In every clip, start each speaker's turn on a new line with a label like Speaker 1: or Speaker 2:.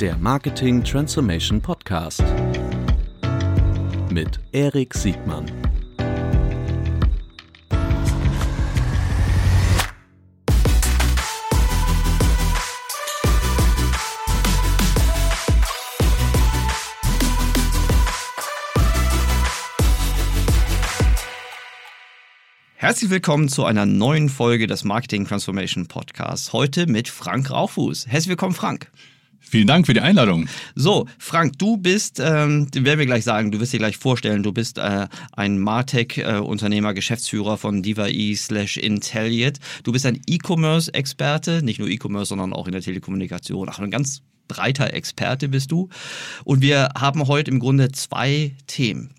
Speaker 1: der Marketing Transformation Podcast mit Erik Siegmann.
Speaker 2: Herzlich willkommen zu einer neuen Folge des Marketing Transformation Podcasts. Heute mit Frank Rauchfuß. Herzlich willkommen, Frank.
Speaker 3: Vielen Dank für die Einladung.
Speaker 2: So, Frank, du bist, ähm, werden wir gleich sagen, du wirst dir gleich vorstellen, du bist äh, ein Martech-Unternehmer, Geschäftsführer von DivaE slash Intelliate. Du bist ein E-Commerce-Experte, nicht nur E-Commerce, sondern auch in der Telekommunikation. Ach, ein ganz breiter Experte bist du. Und wir haben heute im Grunde zwei Themen.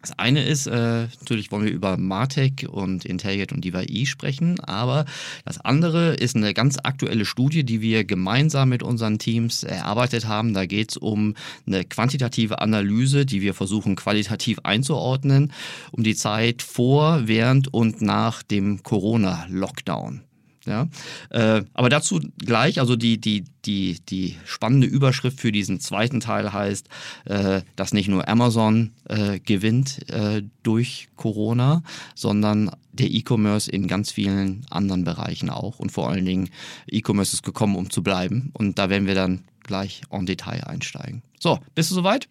Speaker 2: Das eine ist, äh, natürlich wollen wir über Martech und Intelligent und DivaI sprechen, aber das andere ist eine ganz aktuelle Studie, die wir gemeinsam mit unseren Teams erarbeitet haben. Da geht es um eine quantitative Analyse, die wir versuchen qualitativ einzuordnen, um die Zeit vor, während und nach dem Corona-Lockdown. Ja, äh, aber dazu gleich, also die, die, die, die spannende Überschrift für diesen zweiten Teil heißt, äh, dass nicht nur Amazon äh, gewinnt äh, durch Corona, sondern der E-Commerce in ganz vielen anderen Bereichen auch. Und vor allen Dingen, E-Commerce ist gekommen, um zu bleiben. Und da werden wir dann gleich en Detail einsteigen. So, bist du soweit?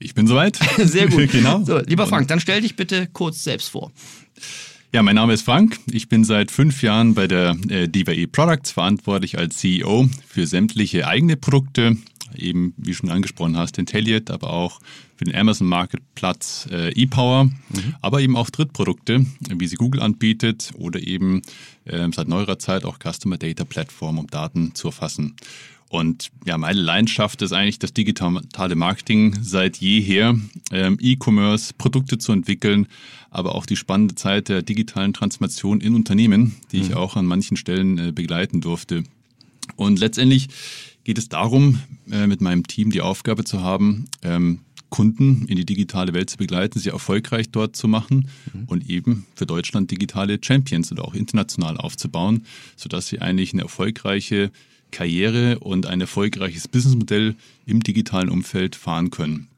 Speaker 3: Ich bin soweit.
Speaker 2: Sehr gut. genau. So, lieber Frank, dann stell dich bitte kurz selbst vor.
Speaker 3: Ja, mein Name ist Frank. Ich bin seit fünf Jahren bei der äh, DivaE Products verantwortlich als CEO für sämtliche eigene Produkte, eben wie schon angesprochen hast, Intelliate, aber auch für den Amazon Marketplatz äh, ePower, mhm. aber eben auch Drittprodukte, wie sie Google anbietet oder eben äh, seit neuerer Zeit auch Customer Data Platform, um Daten zu erfassen. Und ja, meine Leidenschaft ist eigentlich das digitale Marketing seit jeher, ähm, E-Commerce, Produkte zu entwickeln, aber auch die spannende Zeit der digitalen Transformation in Unternehmen, die mhm. ich auch an manchen Stellen äh, begleiten durfte. Und letztendlich geht es darum, äh, mit meinem Team die Aufgabe zu haben, ähm, Kunden in die digitale Welt zu begleiten, sie erfolgreich dort zu machen mhm. und eben für Deutschland digitale Champions oder auch international aufzubauen, sodass sie eigentlich eine erfolgreiche Karriere und ein erfolgreiches Businessmodell im digitalen Umfeld fahren können.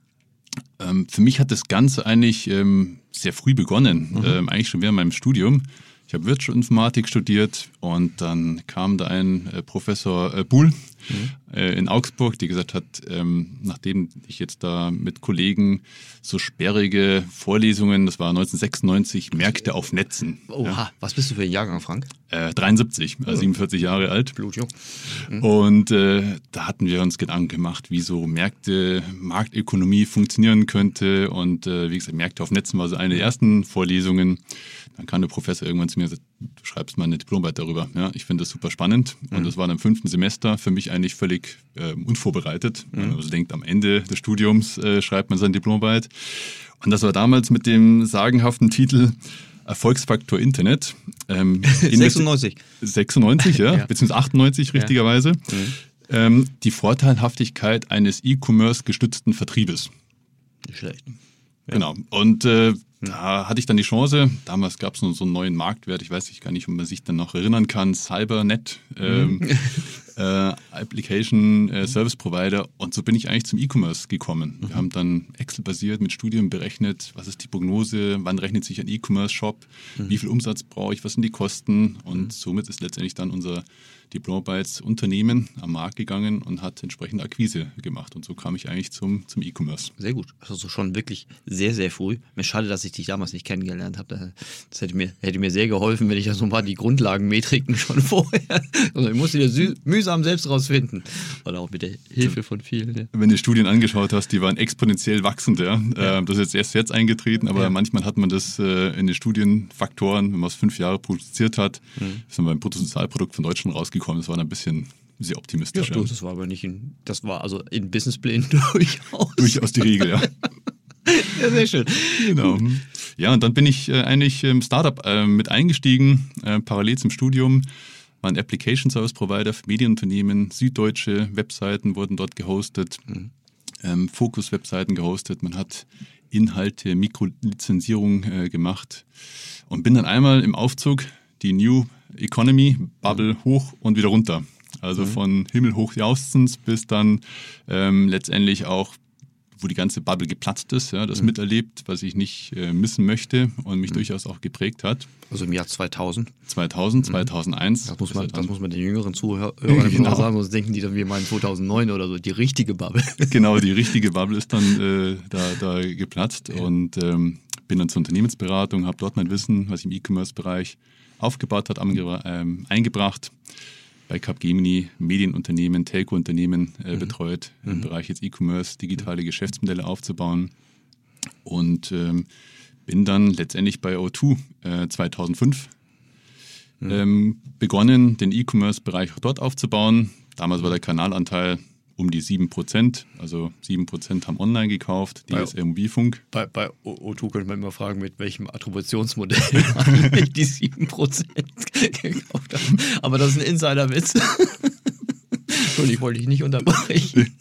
Speaker 3: Ähm, für mich hat das Ganze eigentlich ähm, sehr früh begonnen, mhm. ähm, eigentlich schon während meinem Studium. Ich habe Wirtschaftsinformatik studiert und dann kam da ein äh, Professor äh, Buhl mhm. äh, in Augsburg, die gesagt hat, ähm, nachdem ich jetzt da mit Kollegen so sperrige Vorlesungen, das war 1996, Märkte auf Netzen.
Speaker 2: Oha, ja. was bist du für ein Jahrgang, Frank?
Speaker 3: 73, also 47 Jahre alt.
Speaker 2: Blutjung.
Speaker 3: Mhm. Und äh, da hatten wir uns Gedanken gemacht, wie so Märkte, Marktökonomie funktionieren könnte. Und äh, wie gesagt, Märkte auf Netzen war so eine der ersten Vorlesungen. Dann kam der Professor irgendwann zu mir und sagte, du schreibst mal eine Diplomarbeit darüber. Ja, ich finde das super spannend. Mhm. Und das war dann im fünften Semester für mich eigentlich völlig äh, unvorbereitet. Mhm. Man also denkt, am Ende des Studiums äh, schreibt man seine Diplomarbeit. Und das war damals mit dem sagenhaften Titel Erfolgsfaktor Internet.
Speaker 2: Ähm, 96.
Speaker 3: 96, ja, ja. beziehungsweise 98 richtigerweise. Ja. Mhm. Ähm, die Vorteilhaftigkeit eines E-Commerce gestützten Vertriebes.
Speaker 2: Nicht schlecht.
Speaker 3: Ja. Genau. Und äh, da hatte ich dann die Chance, damals gab es noch so einen neuen Marktwert, ich weiß nicht gar nicht, ob man sich dann noch erinnern kann, Cybernet, ähm, mhm. äh, Application äh, Service Provider. Und so bin ich eigentlich zum E-Commerce gekommen. Mhm. Wir haben dann Excel-basiert mit Studien berechnet, was ist die Prognose, wann rechnet sich ein E-Commerce-Shop, mhm. wie viel Umsatz brauche ich, was sind die Kosten. Und mhm. somit ist letztendlich dann unser Diplomarbeit Unternehmen am Markt gegangen und hat entsprechende Akquise gemacht. Und so kam ich eigentlich zum, zum E-Commerce.
Speaker 2: Sehr gut. Also schon wirklich sehr, sehr früh. Mir schade, dass ich dich damals nicht kennengelernt habe. Das hätte mir, hätte mir sehr geholfen, wenn ich ja so ein paar die Grundlagenmetriken schon vorher. Also ich musste die mühsam selbst rausfinden. Oder auch mit der Hilfe von vielen. Ja.
Speaker 3: Wenn du Studien angeschaut hast, die waren exponentiell wachsend. Ja. ja. Das ist jetzt erst jetzt eingetreten, aber ja. manchmal hat man das äh, in den Studienfaktoren, wenn man es fünf Jahre produziert hat, mhm. ist man beim Bruttosozialprodukt von Deutschland rausgekommen gekommen. Das war ein bisschen sehr optimistisch.
Speaker 2: Ja, ja. das war aber nicht in, das war also in Businessplänen durchaus.
Speaker 3: Durchaus die Regel, ja.
Speaker 2: ja, sehr schön.
Speaker 3: Genau. Gut. Ja, und dann bin ich äh, eigentlich im Startup äh, mit eingestiegen, äh, parallel zum Studium. War ein Application Service Provider für Medienunternehmen, süddeutsche Webseiten wurden dort gehostet, mhm. ähm, Fokus-Webseiten gehostet. Man hat Inhalte, Mikrolizenzierung äh, gemacht und bin dann einmal im Aufzug die New Economy, Bubble hoch und wieder runter. Also von himmelhoch jauchzens bis dann ähm, letztendlich auch wo die ganze Bubble geplatzt ist, ja, das mhm. miterlebt, was ich nicht äh, missen möchte und mich mhm. durchaus auch geprägt hat.
Speaker 2: Also im Jahr 2000?
Speaker 3: 2000, 2001.
Speaker 2: Das muss man, das muss man den jüngeren Zuhörern genau. sagen, sonst denken die dann, wir meinen 2009 oder so, die richtige Bubble.
Speaker 3: genau, die richtige Bubble ist dann äh, da, da geplatzt ja. und ähm, bin dann zur Unternehmensberatung, habe dort mein Wissen, was ich im E-Commerce-Bereich aufgebaut hat, ähm, eingebracht bei Capgemini Medienunternehmen, Telco-Unternehmen äh, mhm. betreut, mhm. im Bereich jetzt E-Commerce, digitale Geschäftsmodelle aufzubauen. Und ähm, bin dann letztendlich bei O2 äh, 2005 mhm. ähm, begonnen, den E-Commerce-Bereich dort aufzubauen. Damals war der Kanalanteil um die 7%. Also 7% haben online gekauft, DSL Mobilfunk.
Speaker 2: Bei, bei O2 könnte man immer fragen, mit welchem Attributionsmodell die 7% gekauft haben. Aber das ist ein Insiderwitz. Entschuldigung, wollte ich nicht unterbrechen.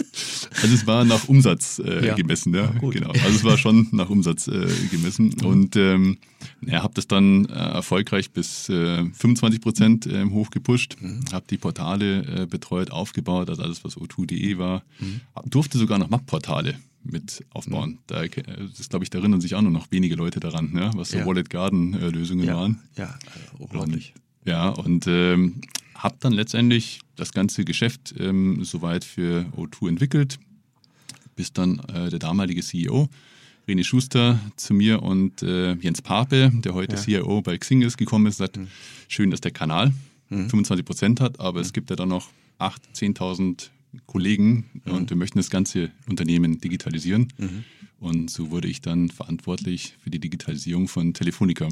Speaker 3: Also es war nach Umsatz äh, ja. gemessen, ja. Genau. Also es war schon nach Umsatz äh, gemessen. Mhm. Und ähm, ja, habe das dann äh, erfolgreich bis äh, 25 Prozent äh, hochgepusht, mhm. habe die Portale äh, betreut, aufgebaut, also alles, was o2.de war. Mhm. Durfte sogar noch Map-Portale mit aufbauen. Mhm. Da, das glaube ich, da erinnern sich auch nur noch wenige Leute daran, ja, was so ja. Wallet Garden äh, Lösungen
Speaker 2: ja.
Speaker 3: waren.
Speaker 2: Ja, unglaublich.
Speaker 3: Und, ja, und ähm, habe dann letztendlich das ganze Geschäft ähm, soweit für O2 entwickelt, bis dann äh, der damalige CEO René Schuster zu mir und äh, Jens Pape, der heute ja. CIO bei Xing ist, gekommen ist, sagt, mhm. schön, dass der Kanal mhm. 25 Prozent hat, aber mhm. es gibt ja dann noch 8.000, 10.000 Kollegen mhm. und wir möchten das ganze Unternehmen digitalisieren. Mhm. Und so wurde ich dann verantwortlich für die Digitalisierung von Telefonica.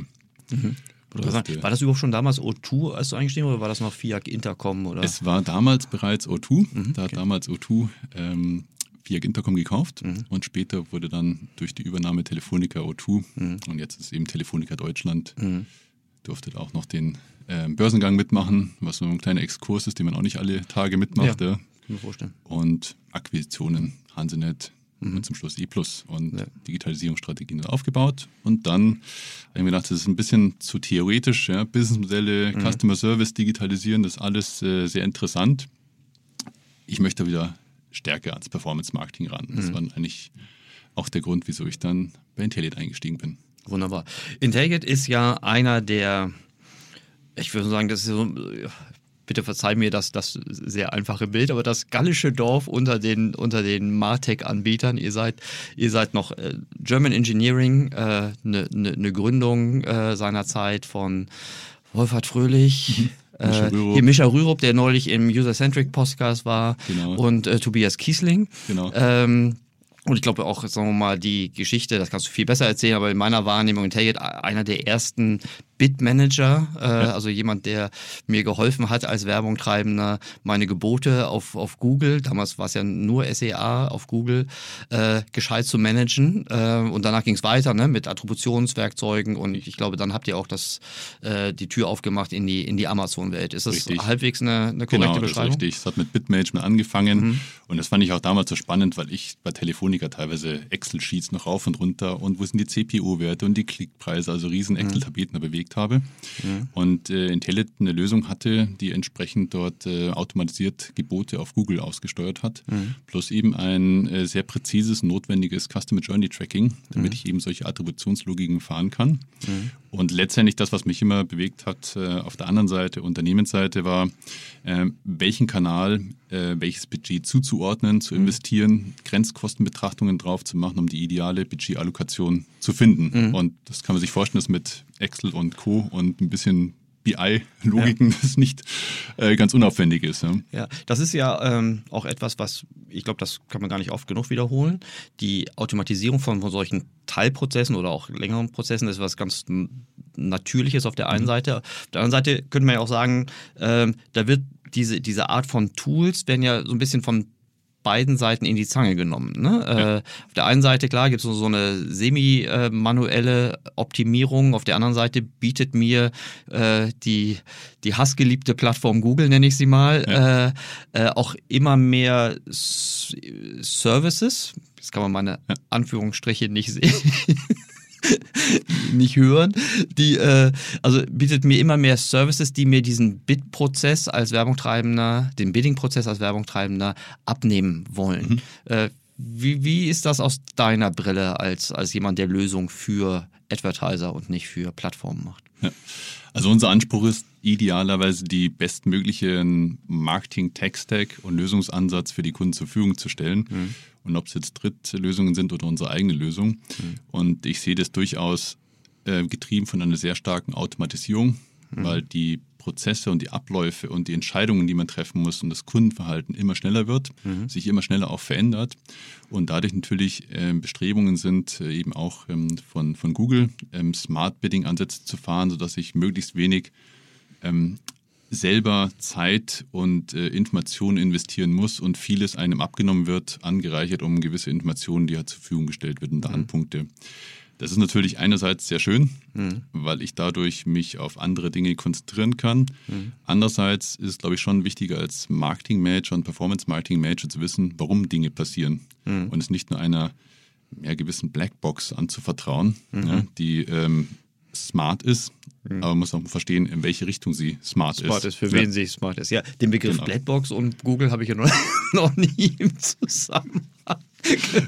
Speaker 2: Mhm. Das, war das überhaupt schon damals O2, als du eingestiegen oder war das noch FIAC Intercom? Oder?
Speaker 3: Es war damals bereits O2. Mhm, da hat damals O2 ähm, FIAC Intercom gekauft mhm. und später wurde dann durch die Übernahme Telefonica O2 mhm. und jetzt ist eben Telefonica Deutschland, mhm. durfte auch noch den äh, Börsengang mitmachen, was so ein kleiner Exkurs ist, den man auch nicht alle Tage mitmacht. Ja, ja. Kann
Speaker 2: mir vorstellen.
Speaker 3: Und Akquisitionen, Hansenet, mhm. und zum Schluss E Plus und ja. Digitalisierungsstrategien aufgebaut. Und dann habe ich mir gedacht, das ist ein bisschen zu theoretisch. Ja? Businessmodelle, mhm. Customer Service digitalisieren, das ist alles äh, sehr interessant. Ich möchte wieder stärker ans Performance Marketing ran. Das mhm. war eigentlich auch der Grund, wieso ich dann bei Intelligent eingestiegen bin.
Speaker 2: Wunderbar. Intelligent ist ja einer der, ich würde sagen, das ist so, bitte verzeih mir das, das sehr einfache Bild, aber das gallische Dorf unter den, unter den Martech-Anbietern. Ihr seid, ihr seid noch äh, German Engineering, eine äh, ne, ne, ne Gründung äh, seinerzeit von Wolfhard Fröhlich. Mhm. Mischa äh, hier Mischa Rürup, der neulich im User-Centric Podcast war genau. und äh, Tobias Kiesling. Genau. Ähm, und ich glaube auch, sagen wir mal, die Geschichte, das kannst du viel besser erzählen, aber in meiner Wahrnehmung, Intelligent, einer der ersten Bitmanager, äh, also jemand, der mir geholfen hat als Werbungtreibender, meine Gebote auf, auf Google, damals war es ja nur SEA auf Google, äh, gescheit zu managen. Äh, und danach ging es weiter ne, mit Attributionswerkzeugen und ich glaube, dann habt ihr auch das, äh, die Tür aufgemacht in die, in die Amazon-Welt. Ist das richtig. halbwegs eine, eine korrekte genau, Beschreibung?
Speaker 3: Richtig. Es hat mit Bitmanagement angefangen mhm. und das fand ich auch damals so spannend, weil ich bei Telefonica teilweise Excel-Sheets noch rauf und runter und wo sind die CPU-Werte und die Klickpreise, also riesen mhm. Excel-Tabeten mhm. bewegt habe. Mhm. Und äh, Intellit eine Lösung hatte, die entsprechend dort äh, automatisiert Gebote auf Google ausgesteuert hat, mhm. plus eben ein äh, sehr präzises, notwendiges Customer Journey Tracking, damit mhm. ich eben solche Attributionslogiken fahren kann. Und letztendlich das, was mich immer bewegt hat äh, auf der anderen Seite, Unternehmensseite, war, äh, welchen Kanal, äh, welches Budget zuzuordnen, zu mhm. investieren, Grenzkostenbetrachtungen drauf zu machen, um die ideale Budgetallokation zu finden. Mhm. Und das kann man sich vorstellen, dass mit Excel und Co. und ein bisschen BI-Logiken, ja. das nicht äh, ganz unaufwendig ist. Ja,
Speaker 2: ja das ist ja ähm, auch etwas, was ich glaube, das kann man gar nicht oft genug wiederholen. Die Automatisierung von, von solchen Teilprozessen oder auch längeren Prozessen ist was ganz Natürliches auf der einen mhm. Seite. Auf der anderen Seite könnte man ja auch sagen, ähm, da wird diese, diese Art von Tools werden ja so ein bisschen von beiden Seiten in die Zange genommen. Ne? Ja. Äh, auf der einen Seite, klar, gibt es so eine semi-manuelle Optimierung. Auf der anderen Seite bietet mir äh, die, die hassgeliebte Plattform Google, nenne ich sie mal, ja. äh, äh auch immer mehr S Services. Jetzt kann man meine. Anführungsstriche nicht sehen. nicht hören. Die, äh, also bietet mir immer mehr Services, die mir diesen Bid-Prozess als Werbungtreibender, den Bidding-Prozess als Werbungtreibender abnehmen wollen. Mhm. Äh, wie, wie ist das aus deiner Brille als, als jemand, der Lösung für Advertiser und nicht für Plattformen macht?
Speaker 3: Ja. Also unser Anspruch ist idealerweise die bestmöglichen Marketing-Tech-Stack und Lösungsansatz für die Kunden zur Verfügung zu stellen. Mhm. Und ob es jetzt Drittlösungen sind oder unsere eigene Lösung. Mhm. Und ich sehe das durchaus äh, getrieben von einer sehr starken Automatisierung, mhm. weil die Prozesse und die Abläufe und die Entscheidungen, die man treffen muss und das Kundenverhalten immer schneller wird, mhm. sich immer schneller auch verändert und dadurch natürlich äh, Bestrebungen sind, äh, eben auch ähm, von, von Google ähm, Smart Bidding Ansätze zu fahren, sodass ich möglichst wenig ähm, selber Zeit und äh, Informationen investieren muss und vieles einem abgenommen wird, angereichert um gewisse Informationen, die ja zur Verfügung gestellt werden, mhm. Datenpunkte. Das ist natürlich einerseits sehr schön, mhm. weil ich dadurch mich auf andere Dinge konzentrieren kann. Mhm. Andererseits ist es, glaube ich, schon wichtiger als Marketing-Manager und Performance-Marketing-Manager zu wissen, warum Dinge passieren mhm. und es nicht nur einer ja, gewissen Blackbox anzuvertrauen, mhm. ja, die ähm, smart ist, mhm. aber man muss auch verstehen, in welche Richtung sie smart,
Speaker 2: smart ist. Smart ist, für ja. wen sie smart ist. Ja, den Begriff genau. Blackbox und Google habe ich ja noch, noch nie im Zusammenhang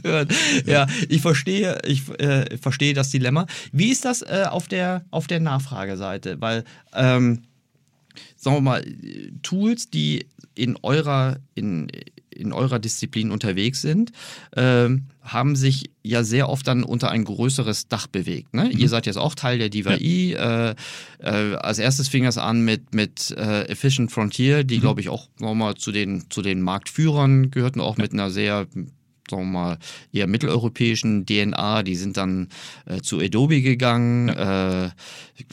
Speaker 2: gehört. Ja, ich verstehe, ich äh, verstehe das Dilemma. Wie ist das äh, auf der auf der Nachfrageseite? Weil ähm, sagen wir mal Tools, die in eurer in in eurer Disziplin unterwegs sind, ähm, haben sich ja sehr oft dann unter ein größeres Dach bewegt. Ne? Mhm. Ihr seid jetzt auch Teil der DIVI. Ja. Äh, äh, als erstes fing es an mit, mit äh, Efficient Frontier, die, mhm. glaube ich, auch nochmal zu den, zu den Marktführern gehörten, auch ja. mit einer sehr sagen wir mal, eher mitteleuropäischen DNA, die sind dann äh, zu Adobe gegangen. Ja. Äh,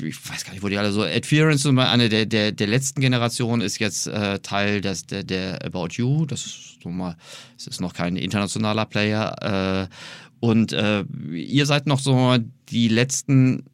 Speaker 2: ich weiß gar nicht, wo die alle so. Adference, eine der, der, der letzten Generation, ist jetzt äh, Teil des, der, der About You. Das ist, so mal, das ist noch kein internationaler Player. Äh, und äh, ihr seid noch so die letzten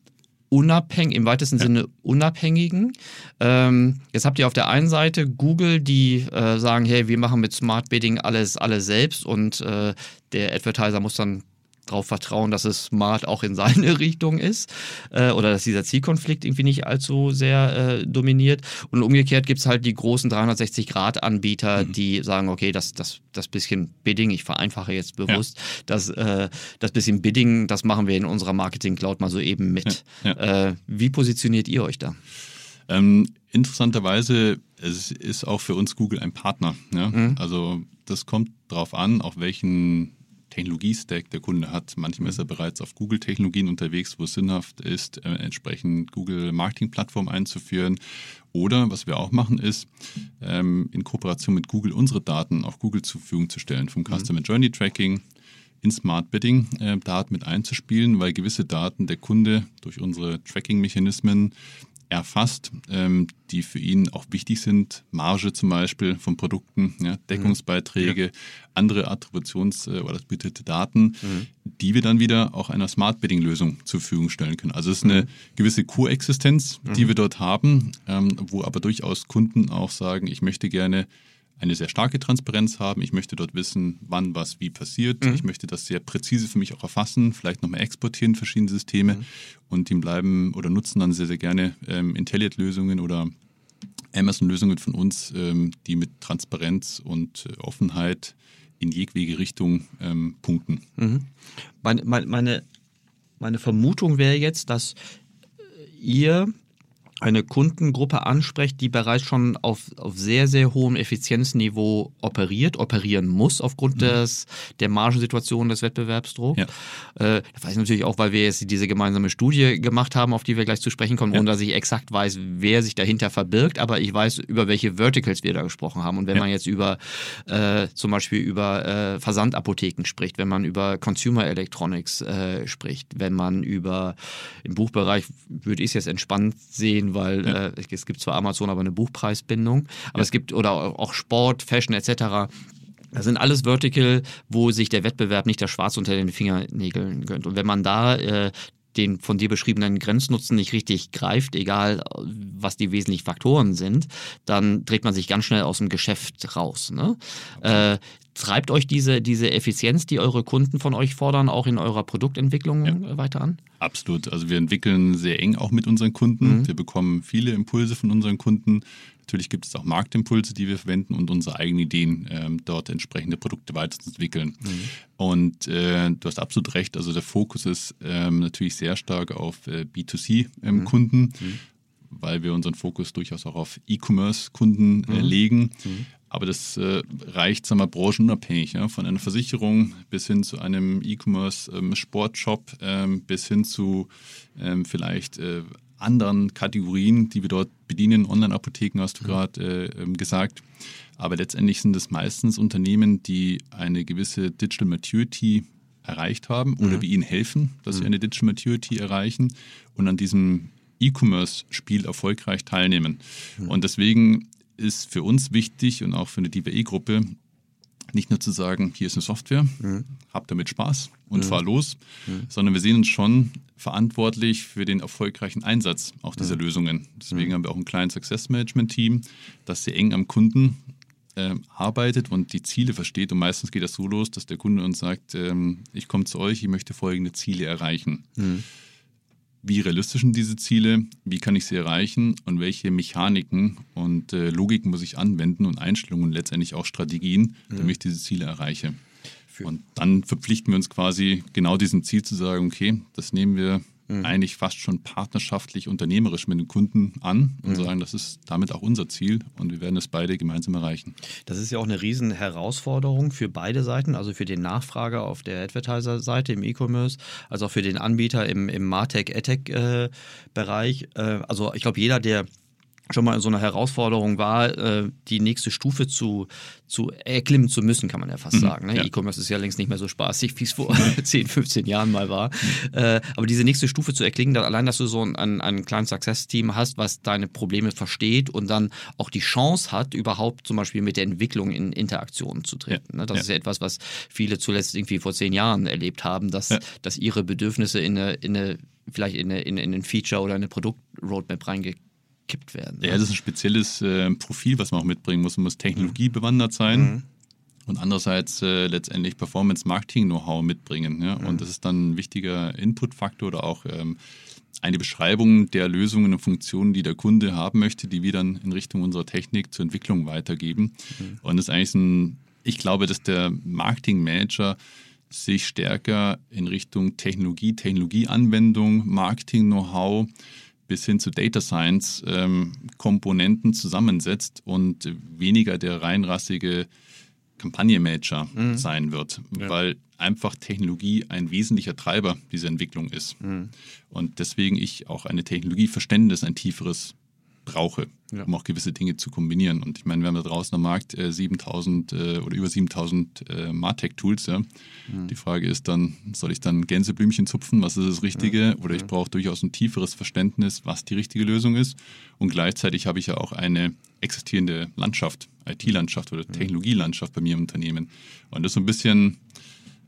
Speaker 2: unabhängig, im weitesten ja. Sinne unabhängigen. Ähm, jetzt habt ihr auf der einen Seite Google, die äh, sagen, hey, wir machen mit Smart Bidding alles, alles selbst und äh, der Advertiser muss dann darauf vertrauen, dass es smart auch in seine Richtung ist äh, oder dass dieser Zielkonflikt irgendwie nicht allzu sehr äh, dominiert. Und umgekehrt gibt es halt die großen 360-Grad-Anbieter, mhm. die sagen, okay, das, das, das bisschen Bidding, ich vereinfache jetzt bewusst, ja. das, äh, das bisschen Bidding, das machen wir in unserer Marketing-Cloud mal so eben mit. Ja, ja. Äh, wie positioniert ihr euch da?
Speaker 3: Ähm, interessanterweise es ist auch für uns Google ein Partner. Ja? Mhm. Also das kommt darauf an, auf welchen Technologie-Stack der Kunde hat. Manchmal ist er bereits auf Google-Technologien unterwegs, wo es sinnhaft ist, äh, entsprechend Google-Marketing-Plattform einzuführen. Oder was wir auch machen, ist, ähm, in Kooperation mit Google unsere Daten auf Google zur Verfügung zu stellen, vom mhm. Customer Journey Tracking in Smart Bidding äh, Daten mit einzuspielen, weil gewisse Daten der Kunde durch unsere Tracking-Mechanismen erfasst, ähm, die für ihn auch wichtig sind. Marge zum Beispiel von Produkten, ja, Deckungsbeiträge, ja. andere Attributions- äh, oder attributierte Daten, mhm. die wir dann wieder auch einer Smart Bidding-Lösung zur Verfügung stellen können. Also es ist eine mhm. gewisse Koexistenz, die mhm. wir dort haben, ähm, wo aber durchaus Kunden auch sagen, ich möchte gerne eine sehr starke Transparenz haben. Ich möchte dort wissen, wann was wie passiert. Mhm. Ich möchte das sehr präzise für mich auch erfassen, vielleicht nochmal exportieren, verschiedene Systeme. Mhm. Und die bleiben oder nutzen dann sehr, sehr gerne ähm, Intelligent-Lösungen oder Amazon-Lösungen von uns, ähm, die mit Transparenz und äh, Offenheit in jegliche Richtung ähm, punkten.
Speaker 2: Mhm. Meine, meine, meine Vermutung wäre jetzt, dass ihr eine Kundengruppe ansprecht, die bereits schon auf, auf sehr, sehr hohem Effizienzniveau operiert, operieren muss aufgrund mhm. des, der Margensituation des Wettbewerbsdrucks. Ja. Äh, das weiß ich natürlich auch, weil wir jetzt diese gemeinsame Studie gemacht haben, auf die wir gleich zu sprechen kommen, ja. ohne dass ich exakt weiß, wer sich dahinter verbirgt, aber ich weiß, über welche Verticals wir da gesprochen haben. Und wenn ja. man jetzt über äh, zum Beispiel über äh, Versandapotheken spricht, wenn man über Consumer Electronics äh, spricht, wenn man über im Buchbereich würde ich es jetzt entspannt sehen, sehen, weil ja. äh, es gibt zwar Amazon, aber eine Buchpreisbindung. Aber ja. es gibt oder auch Sport, Fashion etc. Das sind alles Vertical, wo sich der Wettbewerb nicht der Schwarz unter den Fingernägeln gönnt. Und wenn man da äh, den von dir beschriebenen Grenznutzen nicht richtig greift, egal was die wesentlichen Faktoren sind, dann dreht man sich ganz schnell aus dem Geschäft raus. Ne? Äh, treibt euch diese, diese Effizienz, die eure Kunden von euch fordern, auch in eurer Produktentwicklung ja. weiter an?
Speaker 3: Absolut. Also wir entwickeln sehr eng auch mit unseren Kunden. Mhm. Wir bekommen viele Impulse von unseren Kunden. Natürlich gibt es auch Marktimpulse, die wir verwenden und unsere eigenen Ideen, ähm, dort entsprechende Produkte weiterzuentwickeln. Mhm. Und äh, du hast absolut recht. Also der Fokus ist ähm, natürlich sehr stark auf äh, B2C-Kunden. Ähm, mhm. weil wir unseren Fokus durchaus auch auf E-Commerce-Kunden äh, mhm. legen. Mhm. Aber das äh, reicht, sagen wir, branchenunabhängig. Ja? Von einer Versicherung bis hin zu einem E-Commerce-Sportshop ähm, bis hin zu ähm, vielleicht äh, anderen Kategorien, die wir dort bedienen. Online-Apotheken hast du mhm. gerade äh, ähm, gesagt. Aber letztendlich sind es meistens Unternehmen, die eine gewisse Digital Maturity erreicht haben oder mhm. wir ihnen helfen, dass mhm. sie eine Digital Maturity erreichen und an diesem E-Commerce-Spiel erfolgreich teilnehmen. Mhm. Und deswegen ist für uns wichtig und auch für eine DVE-Gruppe, nicht nur zu sagen, hier ist eine Software, mhm. hab damit Spaß und mhm. fahr los, mhm. sondern wir sehen uns schon verantwortlich für den erfolgreichen Einsatz auch dieser mhm. Lösungen. Deswegen mhm. haben wir auch ein kleines Success Management Team, das sehr eng am Kunden äh, arbeitet und die Ziele versteht. Und meistens geht das so los, dass der Kunde uns sagt, ähm, ich komme zu euch, ich möchte folgende Ziele erreichen. Wie realistisch sind diese Ziele, wie kann ich sie erreichen und welche Mechaniken und äh, Logiken muss ich anwenden und Einstellungen und letztendlich auch Strategien, damit mhm. ich diese Ziele erreiche. Und dann verpflichten wir uns quasi genau diesem Ziel zu sagen, okay, das nehmen wir mhm. eigentlich fast schon partnerschaftlich, unternehmerisch mit den Kunden an und mhm. sagen, das ist damit auch unser Ziel und wir werden es beide gemeinsam erreichen.
Speaker 2: Das ist ja auch eine riesen Herausforderung für beide Seiten, also für den Nachfrager auf der Advertiser-Seite im E-Commerce, als auch für den Anbieter im, im Martech-Adtech-Bereich. Äh, äh, also ich glaube, jeder, der schon mal so eine Herausforderung war, äh, die nächste Stufe zu, zu erklimmen zu müssen, kann man ja fast mhm, sagen. Ne? Ja. E-Commerce ist ja längst nicht mehr so spaßig, wie es vor 10, 15 Jahren mal war. Mhm. Äh, aber diese nächste Stufe zu erklingen, allein, dass du so ein, ein kleines Success-Team hast, was deine Probleme versteht und dann auch die Chance hat, überhaupt zum Beispiel mit der Entwicklung in Interaktion zu treten. Ja. Ne? Das ja. ist ja etwas, was viele zuletzt irgendwie vor zehn Jahren erlebt haben, dass, dass ihre Bedürfnisse in eine, in eine vielleicht in, eine, in, in ein Feature oder eine Produktroadmap reingekommen gekippt werden.
Speaker 3: Ja, das ist ein spezielles äh, Profil, was man auch mitbringen muss. Man muss technologiebewandert sein. Mhm. Und andererseits äh, letztendlich Performance-Marketing-Know-how mitbringen. Ja? Mhm. Und das ist dann ein wichtiger Input-Faktor oder auch ähm, eine Beschreibung der Lösungen und Funktionen, die der Kunde haben möchte, die wir dann in Richtung unserer Technik zur Entwicklung weitergeben. Mhm. Und das ist eigentlich ein, ich glaube, dass der Marketing-Manager sich stärker in Richtung Technologie, Technologieanwendung, Marketing-Know-how bis hin zu Data Science ähm, Komponenten zusammensetzt und weniger der reinrassige Kampagnenmanager mhm. sein wird, ja. weil einfach Technologie ein wesentlicher Treiber dieser Entwicklung ist. Mhm. Und deswegen ich auch eine Technologieverständnis, ein tieferes brauche, ja. um auch gewisse Dinge zu kombinieren. Und ich meine, wir haben da draußen am Markt äh, 7000 äh, oder über 7000 äh, Martech-Tools. Ja. Mhm. Die Frage ist dann, soll ich dann Gänseblümchen zupfen, was ist das Richtige? Ja. Oder ich brauche durchaus ein tieferes Verständnis, was die richtige Lösung ist. Und gleichzeitig habe ich ja auch eine existierende Landschaft, IT-Landschaft oder Technologielandschaft bei mir im Unternehmen. Und das ist so ein bisschen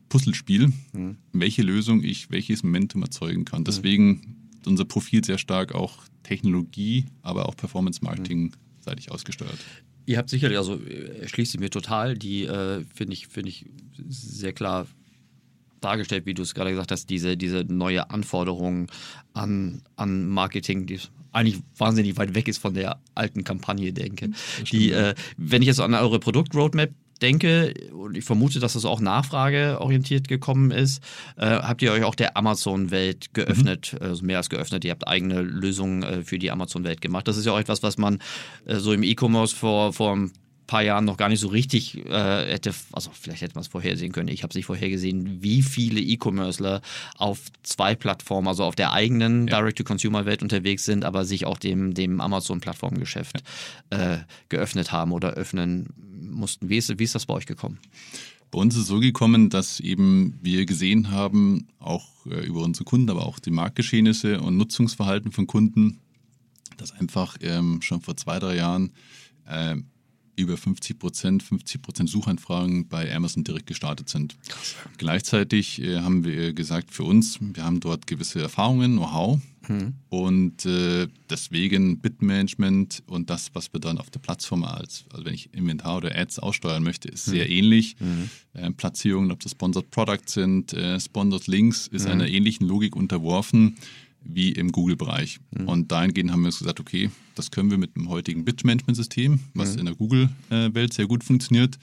Speaker 3: Puzzlespiel, mhm. welche Lösung ich, welches Momentum erzeugen kann. Deswegen unser Profil sehr stark auch Technologie, aber auch Performance-Marketing seitig ausgesteuert.
Speaker 2: Ihr habt sicherlich, also erschließt sie mir total, die äh, finde ich, find ich sehr klar dargestellt, wie du es gerade gesagt hast, diese, diese neue Anforderung an, an Marketing, die eigentlich wahnsinnig weit weg ist von der alten Kampagne, denke. Die, äh, wenn ich jetzt an eure Produktroadmap denke, und ich vermute, dass das auch nachfrageorientiert gekommen ist, äh, habt ihr euch auch der Amazon-Welt geöffnet, mhm. also mehr als geöffnet. Ihr habt eigene Lösungen äh, für die Amazon-Welt gemacht. Das ist ja auch etwas, was man äh, so im E-Commerce vor, vor ein paar Jahren noch gar nicht so richtig äh, hätte, also vielleicht hätte man es vorhersehen können. Ich habe es nicht vorhergesehen, wie viele E-Commercer auf zwei Plattformen, also auf der eigenen ja. Direct-to-Consumer-Welt unterwegs sind, aber sich auch dem, dem Amazon-Plattformgeschäft ja. äh, geöffnet haben oder öffnen mussten. Wie ist, wie ist das bei euch gekommen?
Speaker 3: Bei uns ist es so gekommen, dass eben wir gesehen haben, auch äh, über unsere Kunden, aber auch die Marktgeschehnisse und Nutzungsverhalten von Kunden, dass einfach ähm, schon vor zwei, drei Jahren äh, über 50 Prozent, 50 Prozent Suchanfragen bei Amazon direkt gestartet sind. Krass. Gleichzeitig äh, haben wir gesagt, für uns, wir haben dort gewisse Erfahrungen, Know-how mhm. und äh, deswegen Bitmanagement und das, was wir dann auf der Plattform als, also wenn ich Inventar oder Ads aussteuern möchte, ist mhm. sehr ähnlich. Mhm. Äh, Platzierungen, ob das Sponsored Products sind, äh, Sponsored Links, ist mhm. einer ähnlichen Logik unterworfen wie im Google-Bereich. Mhm. Und dahingehend haben wir uns gesagt, okay, das können wir mit dem heutigen Bit-Management-System, was in der Google-Welt sehr gut funktioniert.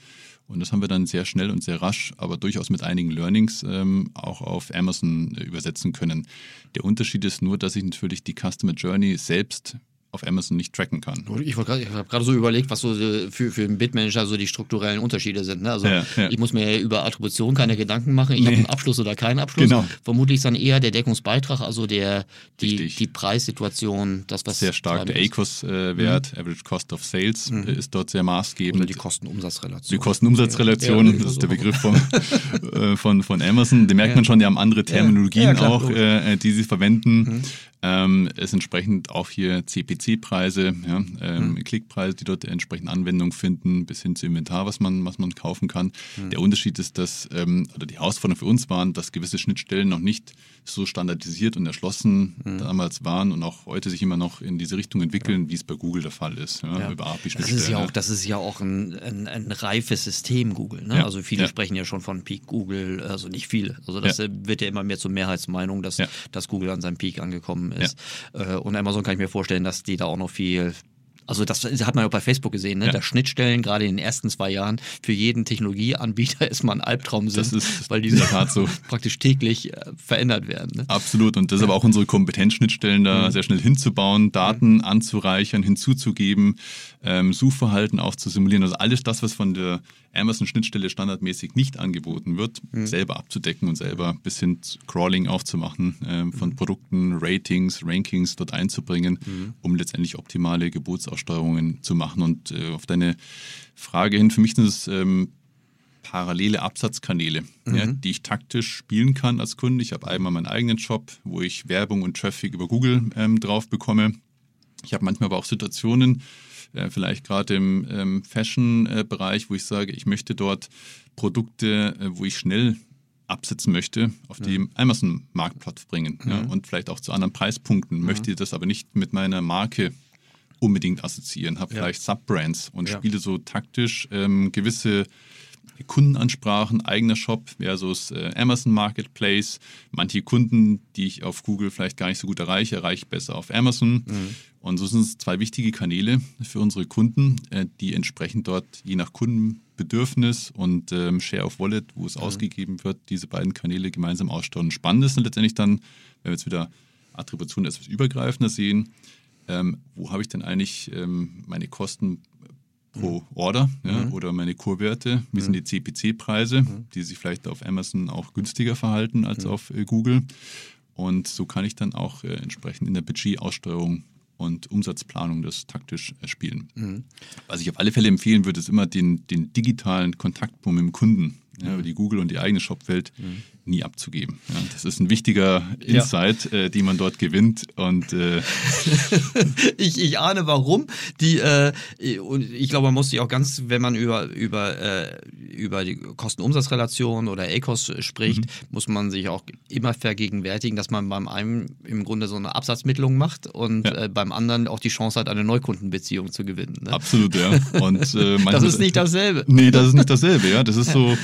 Speaker 3: Und das haben wir dann sehr schnell und sehr rasch, aber durchaus mit einigen Learnings ähm, auch auf Amazon äh, übersetzen können. Der Unterschied ist nur, dass ich natürlich die Customer Journey selbst auf Amazon nicht tracken kann.
Speaker 2: Ich, ich habe gerade so überlegt, was so für, für einen Bitmanager so die strukturellen Unterschiede sind. Ne? Also ja, ja. ich muss mir über Attribution keine Gedanken machen. Ich nee. habe einen Abschluss oder keinen Abschluss. Genau. Vermutlich ist dann eher der Deckungsbeitrag, also der, die, die Preissituation, das was
Speaker 3: sehr stark der ACOS-Wert, mhm. Average Cost of Sales, mhm. ist dort sehr maßgebend. Oder
Speaker 2: die Kosten-Umsatz-Relation.
Speaker 3: Die Kosten-Umsatz-Relation, ja, das ist der Begriff von, äh, von, von Amazon. Den merkt man schon, die haben andere Terminologien auch, äh, die sie verwenden. Mhm. Ähm, es entsprechend auch hier CPC-Preise, ja, ähm, mhm. Klickpreise, die dort entsprechend Anwendung finden, bis hin zu Inventar, was man, was man kaufen kann. Mhm. Der Unterschied ist, dass, ähm, oder die Herausforderung für uns waren, dass gewisse Schnittstellen noch nicht so standardisiert und erschlossen mhm. damals waren und auch heute sich immer noch in diese Richtung entwickeln, ja. wie es bei Google der Fall ist. Ja, ja. Über
Speaker 2: API-Schnittstellen. Das ist ja auch, das ist ja auch ein, ein, ein reifes System, Google. Ne? Also viele sprechen ja schon von Peak Google, also nicht viele. Also das wird ja immer mehr zur Mehrheitsmeinung, dass, dass Google an seinem Peak angekommen ist. Äh, und Amazon kann ich mir vorstellen, dass die da auch noch viel also das hat man ja auch bei Facebook gesehen, ne? Ja. dass Schnittstellen gerade in den ersten zwei Jahren für jeden Technologieanbieter erstmal ein Albtraum sind,
Speaker 3: das ist
Speaker 2: weil diese so praktisch täglich äh, verändert werden. Ne?
Speaker 3: Absolut und das ist aber auch unsere Kompetenzschnittstellen da mhm. sehr schnell hinzubauen, Daten mhm. anzureichern, hinzuzugeben, ähm, Suchverhalten auch zu simulieren. Also alles das, was von der Amazon-Schnittstelle standardmäßig nicht angeboten wird, mhm. selber abzudecken und selber bis hin Crawling aufzumachen, äh, von mhm. Produkten, Ratings, Rankings dort einzubringen, mhm. um letztendlich optimale Geburtsaussteuerungen zu machen. Und äh, auf deine Frage hin, für mich sind es ähm, parallele Absatzkanäle, mhm. ja, die ich taktisch spielen kann als Kunde. Ich habe einmal meinen eigenen Shop, wo ich Werbung und Traffic über Google ähm, drauf bekomme. Ich habe manchmal aber auch Situationen, äh, vielleicht gerade im ähm, Fashion-Bereich, wo ich sage, ich möchte dort Produkte, äh, wo ich schnell absetzen möchte, auf die ja. Amazon-Marktplatz bringen ja. Ja, und vielleicht auch zu anderen Preispunkten, möchte das aber nicht mit meiner Marke unbedingt assoziieren, habe vielleicht Subbrands und spiele so taktisch ähm, gewisse Kundenansprachen, eigener Shop versus äh, Amazon Marketplace. Manche Kunden, die ich auf Google vielleicht gar nicht so gut erreiche, erreiche ich besser auf Amazon. Mhm. Und so sind es zwei wichtige Kanäle für unsere Kunden, äh, die entsprechend dort je nach Kundenbedürfnis und ähm, Share of Wallet, wo es mhm. ausgegeben wird, diese beiden Kanäle gemeinsam aussteuern. Spannend ist dann letztendlich dann, wenn wir jetzt wieder Attribution etwas übergreifender sehen, ähm, wo habe ich denn eigentlich ähm, meine Kosten pro Order ja, mhm. oder meine Kurwerte, wie mhm. sind die CPC-Preise, mhm. die sich vielleicht auf Amazon auch günstiger verhalten als mhm. auf äh, Google. Und so kann ich dann auch äh, entsprechend in der Budget-Aussteuerung und Umsatzplanung das taktisch spielen. Mhm. Was ich auf alle Fälle empfehlen würde, ist immer den, den digitalen Kontaktpunkt mit dem Kunden ja, die Google und die eigene Shopwelt mhm. nie abzugeben. Ja, das ist ein wichtiger Insight, ja. äh, den man dort gewinnt. Und äh
Speaker 2: ich, ich ahne warum. Die, äh, und ich glaube, man muss sich auch ganz, wenn man über, über, äh, über die Kosten-Umsatz-Relation oder ACOS spricht, mhm. muss man sich auch immer vergegenwärtigen, dass man beim einen im Grunde so eine Absatzmittlung macht und äh, beim anderen auch die Chance hat, eine Neukundenbeziehung zu gewinnen. Ne?
Speaker 3: Absolut, ja. Und,
Speaker 2: äh, das ist nicht dasselbe.
Speaker 3: Nee, das ist nicht dasselbe, ja. Das ist so.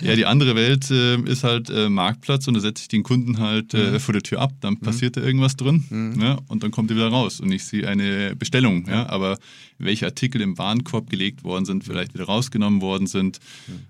Speaker 3: Ja, die andere Welt äh, ist halt äh, Marktplatz und da setze ich den Kunden halt äh, mhm. vor der Tür ab, dann mhm. passiert da irgendwas drin mhm. ja, und dann kommt er wieder raus und ich sehe eine Bestellung. Ja. aber welche Artikel im Warenkorb gelegt worden sind, vielleicht wieder rausgenommen worden sind,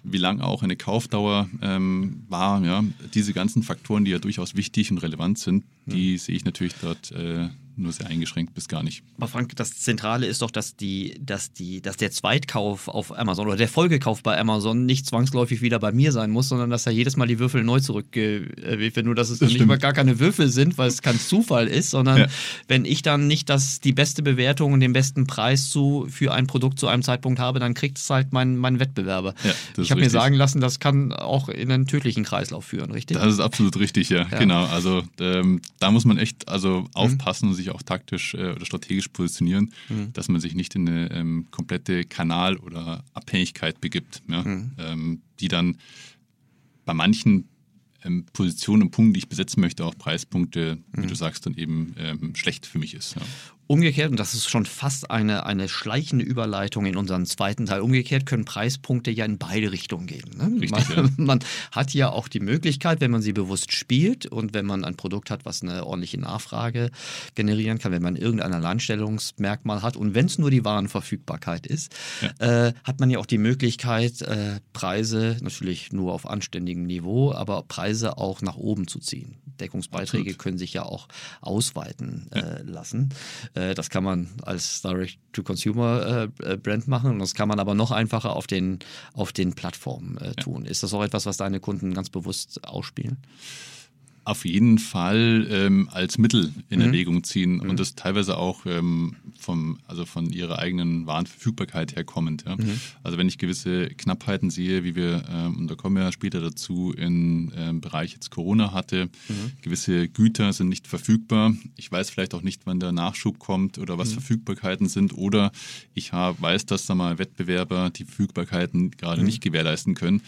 Speaker 3: wie lang auch eine Kaufdauer ähm, war, ja, diese ganzen Faktoren, die ja durchaus wichtig und relevant sind, die sehe ich natürlich dort äh, nur sehr eingeschränkt bis gar nicht.
Speaker 2: Aber Frank, das Zentrale ist doch, dass, die, dass, die, dass der Zweitkauf auf Amazon oder der Folgekauf bei Amazon nicht zwangsläufig wieder bei mir sein muss, sondern dass da jedes Mal die Würfel neu zurückgewählt werden. Nur, dass es das nicht mal gar keine Würfel sind, weil es kein Zufall ist, sondern ja. wenn ich dann nicht das, die beste Bewertung und den besten Preis zu, für ein Produkt zu einem Zeitpunkt habe, dann kriegt es halt mein, mein Wettbewerber. Ja, ich habe mir sagen lassen, das kann auch in einen tödlichen Kreislauf führen, richtig?
Speaker 3: Das ist absolut richtig, ja. ja. Genau. Also ähm, da muss man echt also aufpassen mhm. und sich sich auch taktisch äh, oder strategisch positionieren, mhm. dass man sich nicht in eine ähm, komplette Kanal- oder Abhängigkeit begibt, ja? mhm. ähm, die dann bei manchen ähm, Positionen und Punkten, die ich besetzen möchte, auch Preispunkte, wie du mhm. sagst, dann eben ähm, schlecht für mich ist. Ja.
Speaker 2: Umgekehrt, und das ist schon fast eine, eine schleichende Überleitung in unseren zweiten Teil, umgekehrt können Preispunkte ja in beide Richtungen gehen. Ne? Richtig, man, ja. man, hat ja auch die Möglichkeit, wenn man sie bewusst spielt und wenn man ein Produkt hat, was eine ordentliche Nachfrage generieren kann, wenn man irgendein Alleinstellungsmerkmal hat und wenn es nur die Warenverfügbarkeit ist, ja. äh, hat man ja auch die Möglichkeit, äh, Preise natürlich nur auf anständigem Niveau, aber Preise auch nach oben zu ziehen. Deckungsbeiträge Absolut. können sich ja auch ausweiten äh, lassen. Äh, das kann man als Direct-to-Consumer-Brand äh, machen und das kann man aber noch einfacher auf den, auf den Plattformen äh, tun. Ja. Ist das auch etwas, was deine Kunden ganz bewusst ausspielen?
Speaker 3: Auf jeden Fall ähm, als Mittel in mhm. Erwägung ziehen mhm. und das teilweise auch ähm, vom, also von ihrer eigenen Warenverfügbarkeit her kommend. Ja? Mhm. Also wenn ich gewisse Knappheiten sehe, wie wir, ähm, und da kommen wir ja später dazu, im ähm, Bereich jetzt Corona hatte, mhm. gewisse Güter sind nicht verfügbar. Ich weiß vielleicht auch nicht, wann der Nachschub kommt oder was mhm. Verfügbarkeiten sind oder ich hab, weiß, dass da mal Wettbewerber die Verfügbarkeiten gerade mhm. nicht gewährleisten können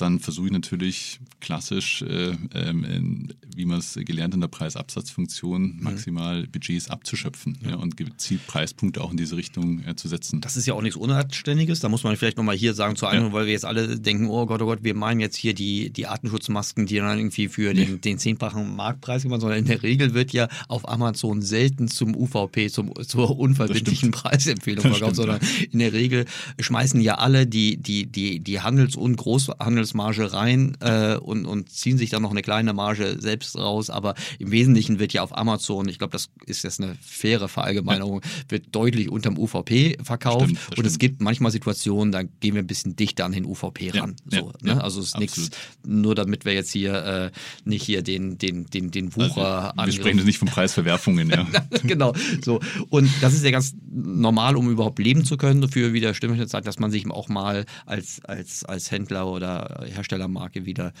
Speaker 3: dann versuche ich natürlich klassisch, äh, ähm, wie man es gelernt in der Preisabsatzfunktion, mhm. maximal Budgets abzuschöpfen ja. Ja, und gezielt Preispunkte auch in diese Richtung äh, zu setzen.
Speaker 2: Das ist ja auch nichts Unanständiges. Da muss man vielleicht nochmal hier sagen, zu einem, ja. weil wir jetzt alle denken, oh Gott, oh Gott, wir meinen jetzt hier die, die Artenschutzmasken, die dann irgendwie für den, nee. den zehnfachen Marktpreis gemacht, sondern in der Regel wird ja auf Amazon selten zum UVP, zum, zur unverbindlichen Preisempfehlung verkauft, sondern in der Regel schmeißen ja alle die, die, die, die Handels- und Großhandels Marge rein äh, und, und ziehen sich dann noch eine kleine Marge selbst raus. Aber im Wesentlichen wird ja auf Amazon, ich glaube, das ist jetzt eine faire Verallgemeinerung, ja. wird deutlich unterm UVP verkauft. Stimmt, und es gibt manchmal Situationen, da gehen wir ein bisschen dichter an den UVP ran. Ja, so, ja, ne? Also es ist nichts, nur damit wir jetzt hier äh, nicht hier den, den, den, den Wucher
Speaker 3: also, Wir sprechen jetzt nicht von Preisverwerfungen, ja.
Speaker 2: genau. So. Und das ist ja ganz normal, um überhaupt leben zu können, für wieder stimmige Zeit, dass man sich auch mal als, als, als Händler oder Herstellermarke wieder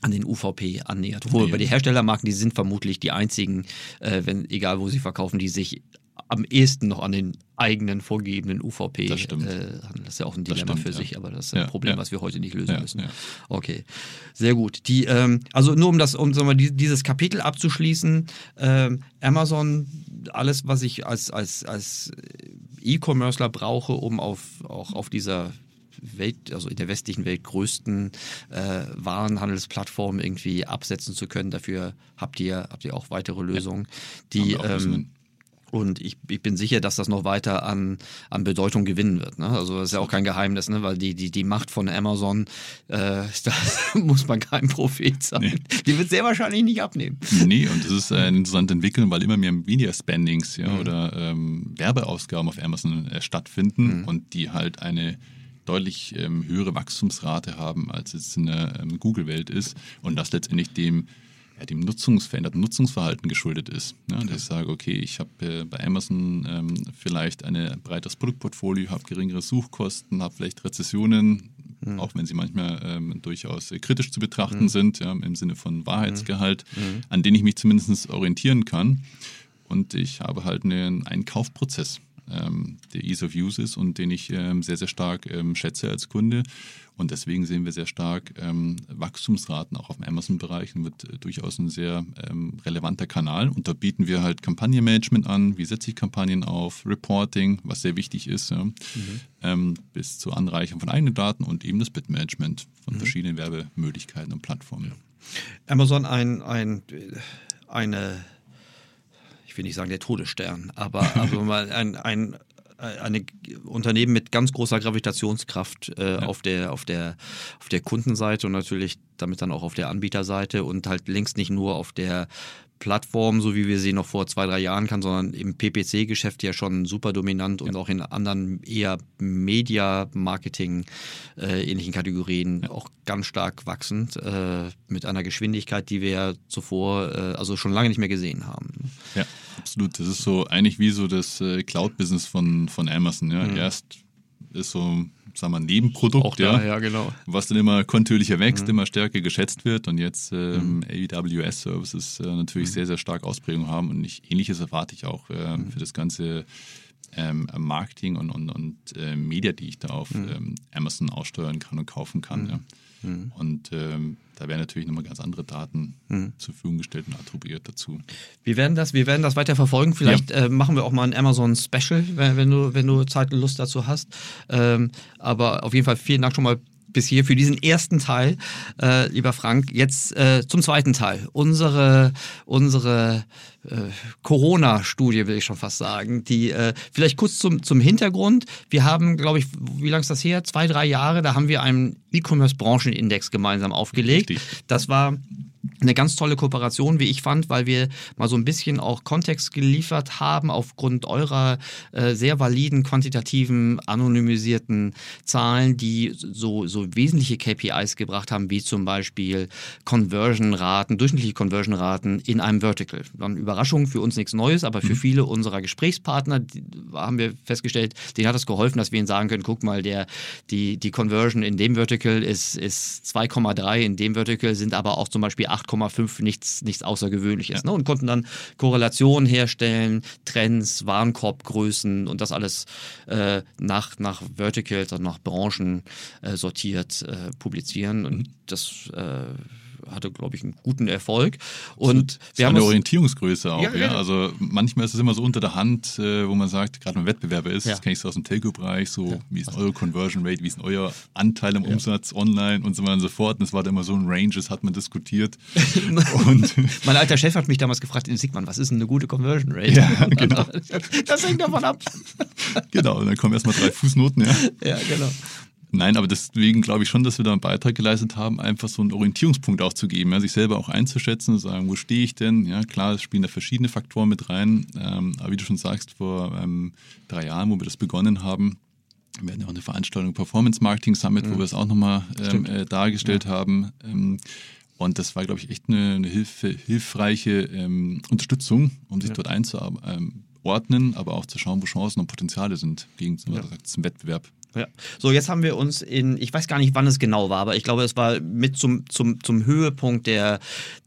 Speaker 2: an den UVP annähert. Obwohl ja. bei den Herstellermarken, die sind vermutlich die einzigen, äh, wenn, egal wo sie verkaufen, die sich am ehesten noch an den eigenen vorgegebenen UVP
Speaker 3: das stimmt.
Speaker 2: Äh, das ist ja auch ein Dilemma stimmt, für ja. sich, aber das ist ein ja, Problem, was wir heute nicht lösen müssen. Okay, sehr gut. Die, ähm, also nur um das, um sagen wir, dieses Kapitel abzuschließen, ähm, Amazon, alles, was ich als, als, als E-Commercer brauche, um auf, auch auf dieser Welt, also in der westlichen Welt größten äh, Warenhandelsplattform irgendwie absetzen zu können. Dafür habt ihr, habt ihr auch weitere Lösungen, die ähm, und ich, ich bin sicher, dass das noch weiter an, an Bedeutung gewinnen wird. Ne? Also das ist ja auch kein Geheimnis, ne? weil die, die, die Macht von Amazon, äh, da muss man kein Prophet sein. Nee. Die wird sehr wahrscheinlich nicht abnehmen.
Speaker 3: Nee, und das ist äh, eine interessante Entwicklung, weil immer mehr Media-Spendings ja, mhm. oder ähm, Werbeausgaben auf Amazon äh, stattfinden mhm. und die halt eine deutlich ähm, höhere Wachstumsrate haben, als es in der ähm, Google-Welt ist und das letztendlich dem, ja, dem Nutzungs veränderten Nutzungsverhalten geschuldet ist. Ja, dass ich sage, okay, ich habe äh, bei Amazon ähm, vielleicht ein breiteres Produktportfolio, habe geringere Suchkosten, habe vielleicht Rezessionen, mhm. auch wenn sie manchmal ähm, durchaus äh, kritisch zu betrachten mhm. sind, ja, im Sinne von Wahrheitsgehalt, mhm. mhm. an den ich mich zumindest orientieren kann. Und ich habe halt einen, einen Kaufprozess ähm, der Ease of Use ist und den ich ähm, sehr, sehr stark ähm, schätze als Kunde. Und deswegen sehen wir sehr stark ähm, Wachstumsraten auch auf dem Amazon-Bereich und wird äh, durchaus ein sehr ähm, relevanter Kanal. Und da bieten wir halt Kampagnenmanagement an, wie setze ich Kampagnen auf, Reporting, was sehr wichtig ist, ja, mhm. Bis zur Anreichung von eigenen Daten und eben das Bitmanagement von mhm. verschiedenen Werbemöglichkeiten und Plattformen.
Speaker 2: Amazon ein, ein eine ich will nicht sagen der Todesstern, aber also mal ein, ein ein Unternehmen mit ganz großer Gravitationskraft äh, ja. auf, der, auf, der, auf der Kundenseite und natürlich damit dann auch auf der Anbieterseite und halt längst nicht nur auf der Plattform, so wie wir sie noch vor zwei, drei Jahren kann, sondern im PPC-Geschäft ja schon super dominant ja. und auch in anderen eher Media-Marketing äh, ähnlichen Kategorien ja. auch ganz stark wachsend äh, mit einer Geschwindigkeit, die wir zuvor äh, also schon lange nicht mehr gesehen haben.
Speaker 3: Ja, absolut. Das ist so eigentlich wie so das äh, Cloud-Business von, von Amazon. Ja. Mhm. Erst ist so sagen wir, Nebenprodukt,
Speaker 2: Auch da, ja, genau.
Speaker 3: was dann immer kontinuierlicher wächst, immer stärker geschätzt wird und jetzt ähm, AWS-Services äh, natürlich sehr, sehr stark Ausprägung haben und ich, ähnliches erwarte ich auch äh, für das ganze ähm, Marketing und, und, und äh, Media, die ich da auf ähm, Amazon aussteuern kann und kaufen kann. Ja. Und ähm, da werden natürlich nochmal ganz andere Daten zur Verfügung gestellt und attribuiert dazu.
Speaker 2: Wir werden das, wir werden das weiter verfolgen. Vielleicht äh, machen wir auch mal ein Amazon Special, wenn, wenn, du, wenn du Zeit und Lust dazu hast. Ähm, aber auf jeden Fall vielen Dank schon mal bis hier für diesen ersten Teil, äh, lieber Frank. Jetzt äh, zum zweiten Teil. Unsere, unsere äh, Corona-Studie, will ich schon fast sagen. Die äh, vielleicht kurz zum, zum Hintergrund. Wir haben, glaube ich, wie lange ist das her? Zwei, drei Jahre, da haben wir einen E-Commerce-Branchenindex gemeinsam aufgelegt.
Speaker 3: Richtig.
Speaker 2: Das war eine ganz tolle Kooperation, wie ich fand, weil wir mal so ein bisschen auch Kontext geliefert haben aufgrund eurer äh, sehr validen, quantitativen, anonymisierten Zahlen, die so, so wesentliche KPIs gebracht haben, wie zum Beispiel Conversion-Raten, durchschnittliche Conversion-Raten in einem Vertical. Dann Überraschung, für uns nichts Neues, aber für viele unserer Gesprächspartner haben wir festgestellt, denen hat es geholfen, dass wir ihnen sagen können, guck mal, der, die, die Conversion in dem Vertical ist, ist 2,3, in dem Vertical sind aber auch zum Beispiel 8,5 nichts, nichts Außergewöhnliches. Ne? Und konnten dann Korrelationen herstellen, Trends, Warenkorbgrößen und das alles äh, nach, nach Verticals, also nach Branchen äh, sortiert äh, publizieren. Und das äh, hatte, glaube ich, einen guten Erfolg. Und
Speaker 3: Das
Speaker 2: wir
Speaker 3: ist
Speaker 2: haben
Speaker 3: eine Orientierungsgröße auch.
Speaker 2: Ja,
Speaker 3: Ja,
Speaker 2: ja.
Speaker 3: Also manchmal ist es immer so unter der Hand, äh, wo man sagt, gerade wenn man Wettbewerber ist,
Speaker 2: Ja.
Speaker 3: das kenne ich so aus dem Telco-Bereich, so wie ist eure Conversion Rate, wie ist euer Anteil am Umsatz online und so weiter und so fort. Und es war da immer so ein Range, das hat man diskutiert. und
Speaker 2: mein alter Chef hat mich damals gefragt, Sigmund, was ist denn eine gute Conversion Rate?
Speaker 3: Ja, genau.
Speaker 2: Das hängt davon ab.
Speaker 3: genau, und dann kommen erstmal drei Fußnoten, ja.
Speaker 2: Ja, genau.
Speaker 3: Nein, aber deswegen glaube ich schon, dass wir da einen Beitrag geleistet haben, einfach so einen Orientierungspunkt auch zu geben, ja, sich selber auch einzuschätzen und sagen, wo stehe ich denn? Ja, klar, es spielen da verschiedene Faktoren mit rein, ähm, aber wie du schon sagst, vor ähm, drei Jahren, wo wir das begonnen haben, wir hatten ja auch eine Veranstaltung Performance Marketing Summit, wo wir es auch nochmal ähm, äh, dargestellt haben. Ähm, und das war, glaube ich, echt eine, eine Hilfe, hilfreiche ähm, Unterstützung, um sich dort einzuordnen, aber auch zu schauen, wo Chancen und Potenziale sind gegen zum, zum Wettbewerb.
Speaker 2: Ja. So, jetzt haben wir uns in, ich weiß gar nicht, wann es genau war, aber ich glaube, es war mit zum, zum, zum Höhepunkt der,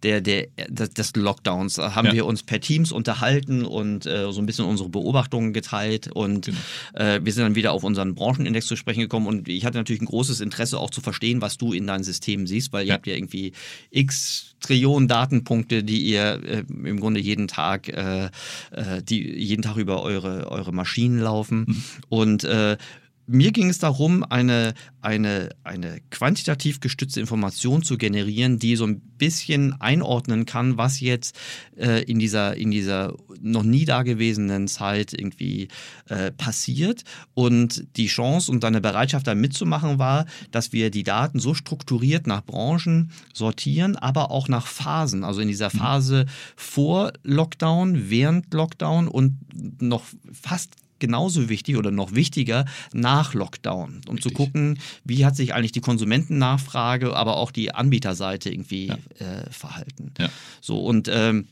Speaker 2: der, der, des- Lockdowns, äh, haben
Speaker 3: Ja.
Speaker 2: wir uns per Teams unterhalten und äh, so ein bisschen unsere Beobachtungen geteilt und
Speaker 3: Genau.
Speaker 2: äh, wir sind dann wieder auf unseren Branchenindex zu sprechen gekommen und ich hatte natürlich ein großes Interesse auch zu verstehen, was du in deinen Systemen siehst, weil ihr
Speaker 3: Ja.
Speaker 2: habt ja irgendwie x Trillionen Datenpunkte, die ihr äh, im Grunde jeden Tag, äh, äh, die jeden Tag über eure, eure Maschinen laufen und äh, mir ging es darum, eine, eine, eine quantitativ gestützte Information zu generieren, die so ein bisschen einordnen kann, was jetzt äh, in, dieser, in dieser noch nie dagewesenen Zeit irgendwie äh, passiert. Und die Chance und deine Bereitschaft, da mitzumachen, war, dass wir die Daten so strukturiert nach Branchen sortieren, aber auch nach Phasen. Also in dieser Phase vor Lockdown, während Lockdown und noch fast genauso wichtig oder noch wichtiger nach Lockdown, um zu
Speaker 3: Richtig.
Speaker 2: gucken, wie hat sich eigentlich die Konsumentennachfrage, aber auch die Anbieterseite irgendwie äh, verhalten.
Speaker 3: Ja.
Speaker 2: So und ähm,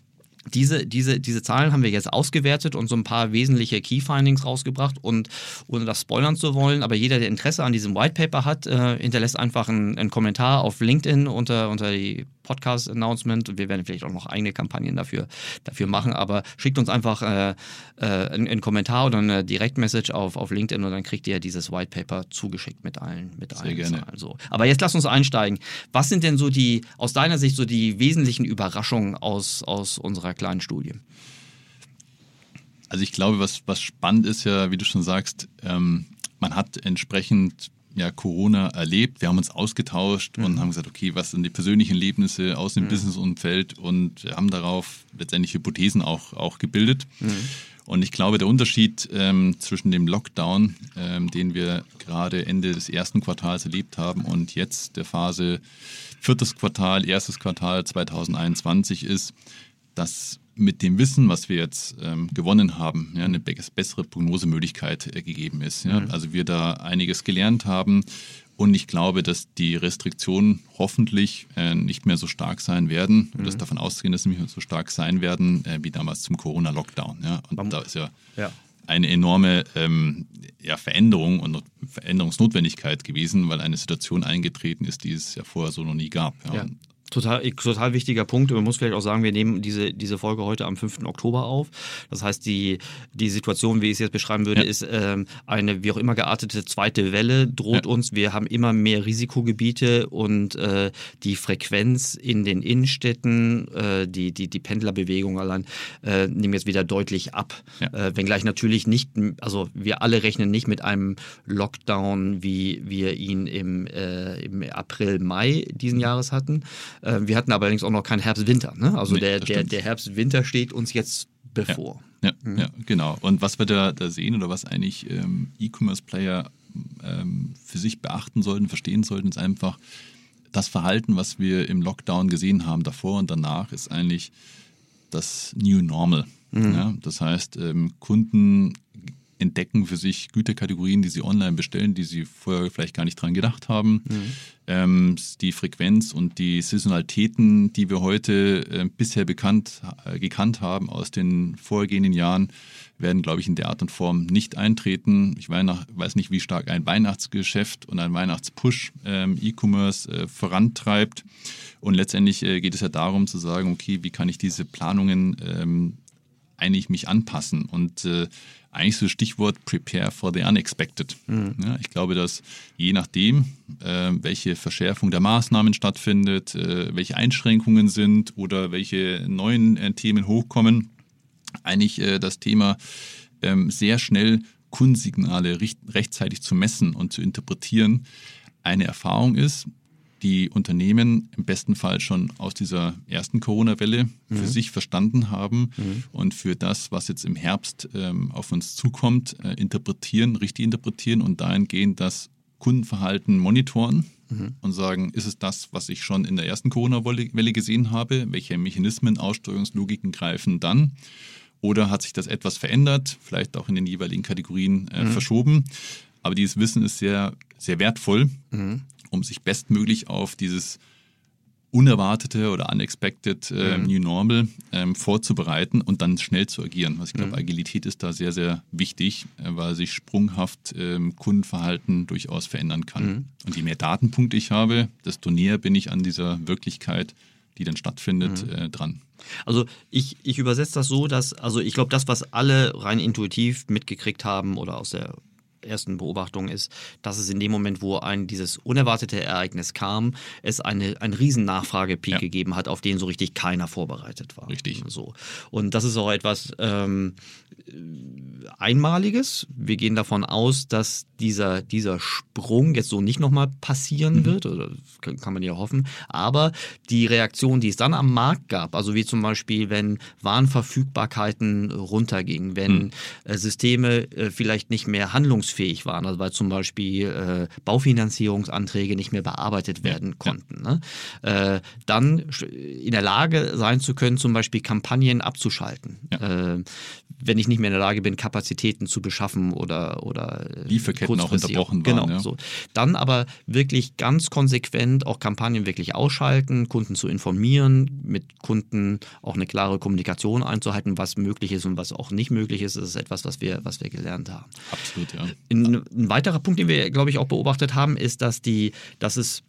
Speaker 2: diese, diese, diese Zahlen haben wir jetzt ausgewertet und so ein paar wesentliche Key Findings rausgebracht. Und ohne das spoilern zu wollen, aber jeder, der Interesse an diesem White Paper hat, äh, hinterlässt einfach einen, einen Kommentar auf LinkedIn unter, unter die Podcast-Announcement. Und wir werden vielleicht auch noch eigene Kampagnen dafür, dafür machen. Aber schickt uns einfach äh, äh, einen, einen Kommentar oder eine Direktmessage auf, auf LinkedIn und dann kriegt ihr dieses White Paper zugeschickt mit allen, mit allen
Speaker 3: gerne.
Speaker 2: Zahlen. So. Aber jetzt lass uns einsteigen. Was sind denn so die, aus deiner Sicht, so die wesentlichen Überraschungen aus, aus unserer kleinen Studie?
Speaker 3: Also ich glaube, was, was spannend ist ja, wie du schon sagst, ähm, man hat entsprechend ja, Corona erlebt. Wir haben uns ausgetauscht und haben gesagt, okay, was sind die persönlichen Erlebnisse aus dem Businessumfeld und haben darauf letztendlich Hypothesen auch, auch gebildet. Und ich glaube, der Unterschied ähm, zwischen dem Lockdown, ähm, den wir gerade Ende des ersten Quartals erlebt haben und jetzt der Phase viertes Quartal, erstes Quartal 2021 ist, dass mit dem Wissen, was wir jetzt ähm, gewonnen haben, ja, eine be bessere Prognosemöglichkeit äh, gegeben ist. Ja? Also wir da einiges gelernt haben und ich glaube, dass die Restriktionen hoffentlich äh, nicht mehr so stark sein werden und das davon auszugehen, dass sie nicht mehr so stark sein werden äh, wie damals zum Corona-Lockdown. Ja? Und
Speaker 2: Man-
Speaker 3: da ist ja,
Speaker 2: Ja.
Speaker 3: eine enorme ähm, ja, Veränderung und Veränderungsnotwendigkeit gewesen, weil eine Situation eingetreten ist, die es ja vorher so noch nie gab. Ja.
Speaker 2: Total, total wichtiger Punkt. Man muss vielleicht auch sagen, wir nehmen diese, diese Folge heute am 5. Oktober auf. Das heißt, die, die Situation, wie ich es jetzt beschreiben würde,
Speaker 3: Ja.
Speaker 2: ist ähm, eine wie auch immer geartete zweite Welle droht
Speaker 3: Ja.
Speaker 2: uns. Wir haben immer mehr Risikogebiete und äh, die Frequenz in den Innenstädten, äh, die, die, die Pendlerbewegung allein, äh, nehmen jetzt wieder deutlich ab.
Speaker 3: Ja.
Speaker 2: Äh, wenngleich natürlich nicht, also wir alle rechnen nicht mit einem Lockdown, wie wir ihn im, äh, im April, Mai diesen Jahres hatten. Äh, wir hatten aber allerdings auch noch keinen Herbst-Winter. Ne? Also
Speaker 3: Nee,
Speaker 2: der, der, der Herbst-Winter steht uns jetzt bevor.
Speaker 3: Ja, ja, genau. Und was wir da, da sehen oder was eigentlich ähm, E-Commerce-Player ähm, für sich beachten sollten, verstehen sollten, ist einfach das Verhalten, was wir im Lockdown gesehen haben, davor und danach, ist eigentlich das New Normal. Ja, das heißt, ähm, Kunden entdecken für sich Güterkategorien, die sie online bestellen, die sie vorher vielleicht gar nicht dran gedacht haben. Ähm, die Frequenz und die Saisonalitäten, die wir heute äh, bisher bekannt, äh, gekannt haben aus den vorhergehenden Jahren, werden, glaube ich, in der Art und Form nicht eintreten. Ich weiß nicht, wie stark ein Weihnachtsgeschäft und ein Weihnachtspush ähm, E-Commerce äh, vorantreibt. Und letztendlich äh, geht es ja darum zu sagen, okay, wie kann ich diese Planungen ähm, eigentlich mich anpassen und äh, eigentlich so Stichwort Prepare for the Unexpected. Ja, ich glaube, dass je nachdem, äh, welche Verschärfung der Maßnahmen stattfindet, äh, welche Einschränkungen sind oder welche neuen äh, Themen hochkommen, eigentlich äh, das Thema ähm, sehr schnell Kundensignale richt- rechtzeitig zu messen und zu interpretieren eine Erfahrung ist, die Unternehmen im besten Fall schon aus dieser ersten Corona-Welle für sich verstanden haben und für das, was jetzt im Herbst ähm, auf uns zukommt, äh, interpretieren, richtig interpretieren und dahingehend das Kundenverhalten monitoren und sagen, ist es das, was ich schon in der ersten Corona-Welle gesehen habe? Welche Mechanismen, Aussteuerungslogiken greifen dann? Oder hat sich das etwas verändert, vielleicht auch in den jeweiligen Kategorien äh, verschoben? Aber dieses Wissen ist sehr, sehr wertvoll, um sich bestmöglich auf dieses unerwartete oder unexpected äh, New Normal ähm, vorzubereiten und dann schnell zu agieren. Also ich glaube, Agilität ist da sehr, sehr wichtig, äh, weil sich sprunghaft ähm, Kundenverhalten durchaus verändern kann. Und je mehr Datenpunkte ich habe, desto näher bin ich an dieser Wirklichkeit, die dann stattfindet, äh, dran.
Speaker 2: Also ich, ich übersetze das so, dass, also ich glaube, das, was alle rein intuitiv mitgekriegt haben oder aus der ersten Beobachtung ist, dass es in dem Moment, wo ein dieses unerwartete Ereignis kam, es eine, einen riesen Nachfragepeak
Speaker 3: Ja.
Speaker 2: gegeben hat, auf den so richtig keiner vorbereitet war.
Speaker 3: Richtig.
Speaker 2: So. Und das ist auch etwas ähm, Einmaliges. Wir gehen davon aus, dass dieser, dieser Sprung jetzt so nicht nochmal passieren wird, oder das kann, man ja hoffen, aber die Reaktion, die es dann am Markt gab, also wie zum Beispiel, wenn Warenverfügbarkeiten runtergingen, wenn äh, Systeme äh, vielleicht nicht mehr handlungsfähig waren, also weil zum Beispiel äh, Baufinanzierungsanträge nicht mehr bearbeitet werden konnten, ne? äh, dann in der Lage sein zu können, zum Beispiel Kampagnen abzuschalten. Äh, wenn ich nicht mehr in der Lage bin, Kapazitäten zu beschaffen oder, oder äh,
Speaker 3: Lieferketten auch unterbrochen
Speaker 2: Genau,
Speaker 3: waren, ja.
Speaker 2: so. Dann aber wirklich ganz konsequent auch Kampagnen wirklich ausschalten, Kunden zu informieren, mit Kunden auch eine klare Kommunikation einzuhalten, was möglich ist und was auch nicht möglich ist. Das ist etwas, was wir, was wir gelernt haben.
Speaker 3: Absolut, ja.
Speaker 2: Ein, ein weiterer Punkt, den wir, glaube ich, auch beobachtet haben, ist, dass die, dass es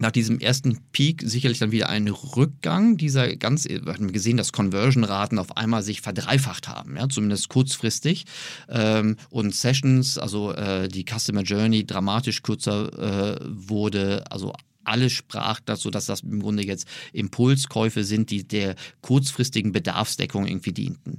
Speaker 2: nach diesem ersten Peak sicherlich dann wieder einen Rückgang dieser ganz, wir haben gesehen, dass Conversion-Raten auf einmal sich verdreifacht haben, ja, zumindest kurzfristig. Ähm, und Sessions, also äh, die Customer Journey dramatisch kürzer äh, wurde, also alles sprach dazu, dass das im Grunde jetzt Impulskäufe sind, die der kurzfristigen Bedarfsdeckung irgendwie dienten.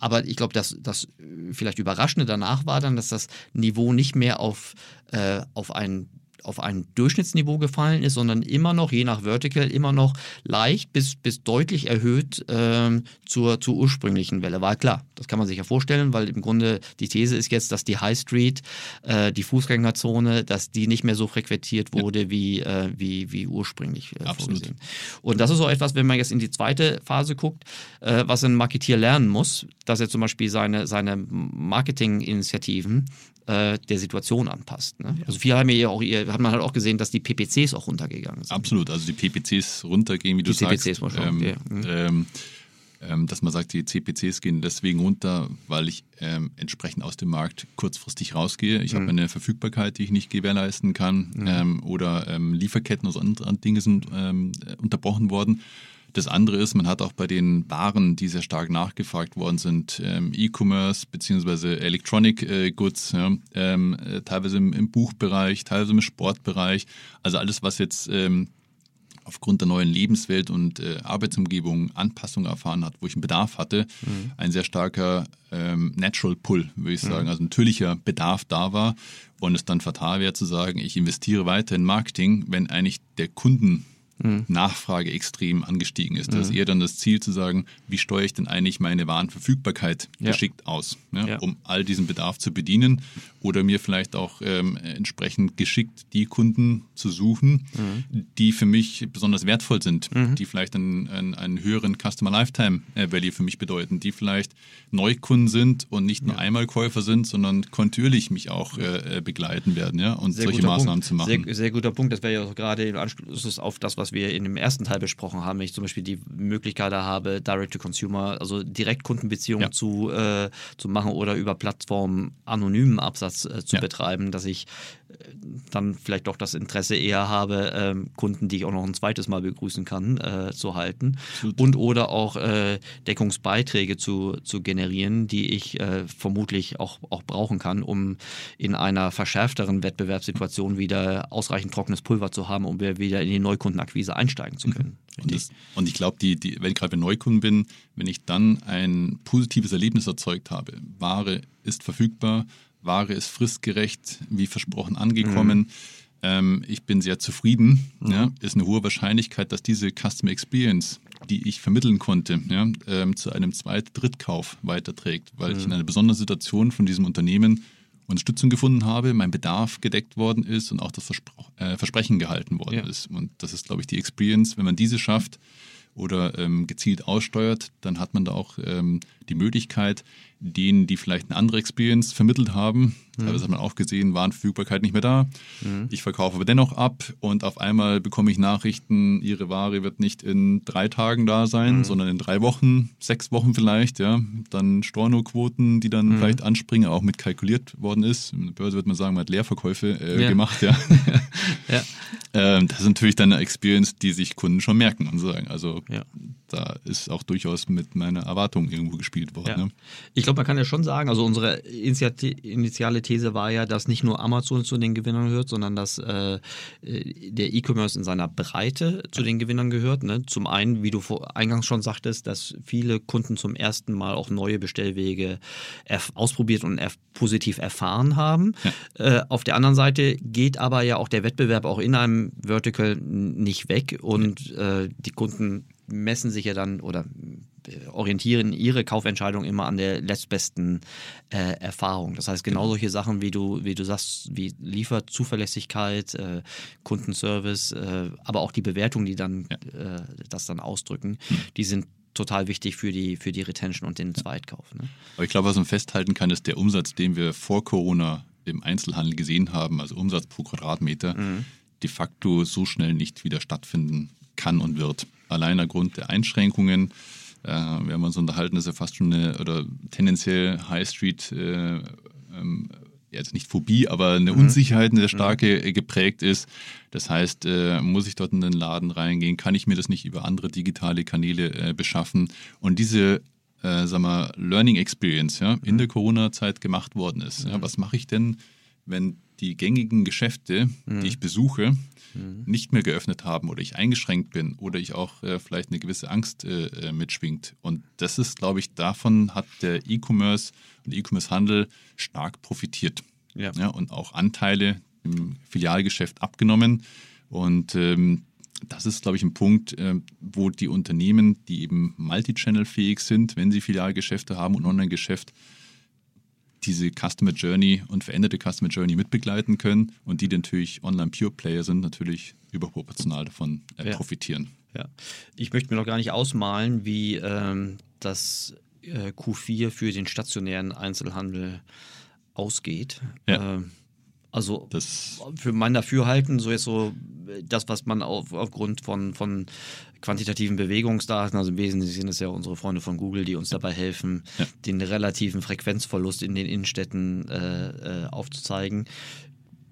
Speaker 2: Aber ich glaube, dass das vielleicht Überraschende danach war dann, dass das Niveau nicht mehr auf, äh, auf ein auf ein Durchschnittsniveau gefallen ist, sondern immer noch, je nach Vertical, immer noch leicht bis, bis deutlich erhöht ähm, zur, zur ursprünglichen Welle. War klar, das kann man sich ja vorstellen, weil im Grunde die These ist jetzt, dass die High Street, äh, die Fußgängerzone, dass die nicht mehr so frequentiert wurde wie, äh, wie, wie ursprünglich äh,
Speaker 3: Absolut.
Speaker 2: vorgesehen. Und das ist auch etwas, wenn man jetzt in die zweite Phase guckt, äh, was ein Marketier lernen muss, dass er zum Beispiel seine, seine Marketinginitiativen äh, der Situation anpasst. Ne? Also viele haben ja auch, hat man halt auch gesehen, dass die PPCs auch runtergegangen sind.
Speaker 3: Absolut, also die PPCs runtergehen, wie du
Speaker 2: Die
Speaker 3: sagst.
Speaker 2: PPCs mal schauen,
Speaker 3: ähm,
Speaker 2: ja. Mhm.
Speaker 3: ähm, ähm, dass man sagt, die CPCs gehen deswegen runter, weil ich ähm, entsprechend aus dem Markt kurzfristig rausgehe. Ich mhm. habe eine Verfügbarkeit, die ich nicht gewährleisten kann mhm. ähm, oder ähm, Lieferketten oder andere Dinge sind ähm, unterbrochen worden. Das andere ist, man hat auch bei den Waren, die sehr stark nachgefragt worden sind, ähm, E-Commerce bzw. Electronic äh, Goods, ja, ähm, äh, teilweise im, im, Buchbereich, teilweise im Sportbereich, also alles, was jetzt ähm, aufgrund der neuen Lebenswelt und äh, Arbeitsumgebung Anpassungen erfahren hat, wo ich einen Bedarf hatte, mhm. ein sehr starker ähm, Natural Pull, würde ich mhm. sagen, also natürlicher Bedarf da war und es dann fatal wäre zu sagen, ich investiere weiter in Marketing, wenn eigentlich der Kunden mhm. Nachfrage extrem angestiegen ist. Mhm. Da ist eher dann das Ziel zu sagen, wie steuere ich denn eigentlich meine Warenverfügbarkeit ja. geschickt aus, ja, ja. um all diesen Bedarf zu bedienen oder mir vielleicht auch ähm, entsprechend geschickt die Kunden zu suchen, mhm. die für mich besonders wertvoll sind, mhm. die vielleicht einen, einen, einen, höheren Customer Lifetime äh, Value für mich bedeuten, die vielleicht Neukunden sind und nicht nur Einmalkäufer sind, sondern kontinuierlich mich auch äh, äh, begleiten werden ja, und sehr solche Maßnahmen
Speaker 2: Punkt.
Speaker 3: zu machen.
Speaker 2: Sehr, sehr guter Punkt. Das wäre ja auch gerade im Anschluss auf das, was wir in dem ersten Teil besprochen haben, wenn ich zum Beispiel die Möglichkeit habe, Direct-to-Consumer, also Direktkundenbeziehungen ja. zu, äh, zu machen oder über Plattformen anonymen Absatz äh, zu ja. betreiben, dass ich dann vielleicht doch das Interesse eher habe, ähm, Kunden, die ich auch noch ein zweites Mal begrüßen kann, äh, zu halten. Absolut. Und oder auch äh, Deckungsbeiträge zu, zu generieren, die ich äh, vermutlich auch, auch brauchen kann, um in einer verschärfteren Wettbewerbssituation wieder ausreichend trockenes Pulver zu haben, um wieder in die Neukundenakquise einsteigen zu können.
Speaker 3: Mhm. Und, das, und, ich glaube, die, die, wenn ich gerade bei Neukunden bin, wenn ich dann ein positives Erlebnis erzeugt habe, Ware ist verfügbar, Ware ist fristgerecht, wie versprochen, angekommen. Mhm. Ähm, ich bin sehr zufrieden. Mhm. Ja, ist eine hohe Wahrscheinlichkeit, dass diese Customer Experience, die ich vermitteln konnte, ja, ähm, zu einem Zweit-, Drittkauf weiterträgt, weil mhm. ich in einer besonderen Situation von diesem Unternehmen Unterstützung gefunden habe, mein Bedarf gedeckt worden ist und auch das Verspro äh, Versprechen gehalten worden ja. ist. Und das ist, glaube ich, die Experience. Wenn man diese schafft oder ähm, gezielt aussteuert, dann hat man da auch ähm, die Möglichkeit, denen, die vielleicht eine andere Experience vermittelt haben. Mhm. Teilweise hat man auch gesehen, Warenverfügbarkeit nicht mehr da. Mhm. Ich verkaufe aber dennoch ab und auf einmal bekomme ich Nachrichten, Ihre Ware wird nicht in drei Tagen da sein, mhm. sondern in drei Wochen, sechs Wochen vielleicht. Ja. Dann Storno-Quoten, die dann mhm. vielleicht anspringen, auch mit kalkuliert worden ist. In der Börse wird man sagen, man hat Leerverkäufe äh, ja. gemacht. Ja. ja. Ähm, das ist natürlich dann eine Experience, die sich Kunden schon merken und sagen. Also ja. da ist auch durchaus mit meiner Erwartung irgendwo gespielt worden.
Speaker 2: Ne? Ich glaube, glaube, man kann ja schon sagen, also unsere initiale These war ja, dass nicht nur Amazon zu den Gewinnern gehört, sondern dass äh, der E-Commerce in seiner Breite zu den Gewinnern gehört. Ne? Zum einen, wie du vor, eingangs schon sagtest, dass viele Kunden zum ersten Mal auch neue Bestellwege ausprobiert und erf positiv erfahren haben. Ja. Äh, auf der anderen Seite geht aber ja auch der Wettbewerb auch in einem Vertical nicht weg und äh, die Kunden messen sich ja dann oder orientieren ihre Kaufentscheidung immer an der letztbesten äh, Erfahrung. Das heißt, genau, genau solche Sachen, wie du, wie du sagst, wie Lieferzuverlässigkeit, äh, Kundenservice, äh, aber auch die Bewertung, die dann ja. Äh, das dann ausdrücken, hm. die sind total wichtig für die, für die Retention und den Zweitkauf. Ne?
Speaker 3: Aber ich glaube, was man festhalten kann, ist der Umsatz, den wir vor Corona im Einzelhandel gesehen haben, also Umsatz pro Quadratmeter, mhm. de facto so schnell nicht wieder stattfinden kann und wird. Allein aufgrund der Einschränkungen, äh, wir haben uns unterhalten, dass er fast schon eine oder tendenziell High Street äh, ähm, jetzt nicht Phobie, aber eine mhm. Unsicherheit, eine sehr starke mhm. geprägt ist. Das heißt, äh, muss ich dort in den Laden reingehen? Kann ich mir das nicht über andere digitale Kanäle äh, beschaffen? Und diese äh, sag mal, Learning Experience ja, in mhm. der Corona-Zeit gemacht worden ist. Ja, mhm. was mache ich denn, wenn die gängigen Geschäfte, die mhm. ich besuche, mhm. nicht mehr geöffnet haben oder ich eingeschränkt bin oder ich auch äh, vielleicht eine gewisse Angst äh, äh, mitschwingt. Und das ist, glaube ich, davon hat der E-Commerce und E-Commerce-Handel stark profitiert. Ja. ja. Und auch Anteile im Filialgeschäft abgenommen. Und ähm, das ist, glaube ich, ein Punkt, äh, wo die Unternehmen, die eben multi-channel-fähig sind, wenn sie Filialgeschäfte haben und Online-Geschäft, diese Customer Journey und veränderte Customer Journey mitbegleiten können und die natürlich Online-Pure-Player sind, natürlich überproportional davon äh, ja. profitieren.
Speaker 2: Ja. Ich möchte mir noch gar nicht ausmalen, wie ähm, das äh, Q4 für den stationären Einzelhandel ausgeht. Ja. Ähm, Also das für mein Dafürhalten, so jetzt so das, was man auf, aufgrund von, von quantitativen Bewegungsdaten, also im Wesentlichen sind es ja unsere Freunde von Google, die uns dabei helfen, ja. den relativen Frequenzverlust in den Innenstädten äh, äh, aufzuzeigen.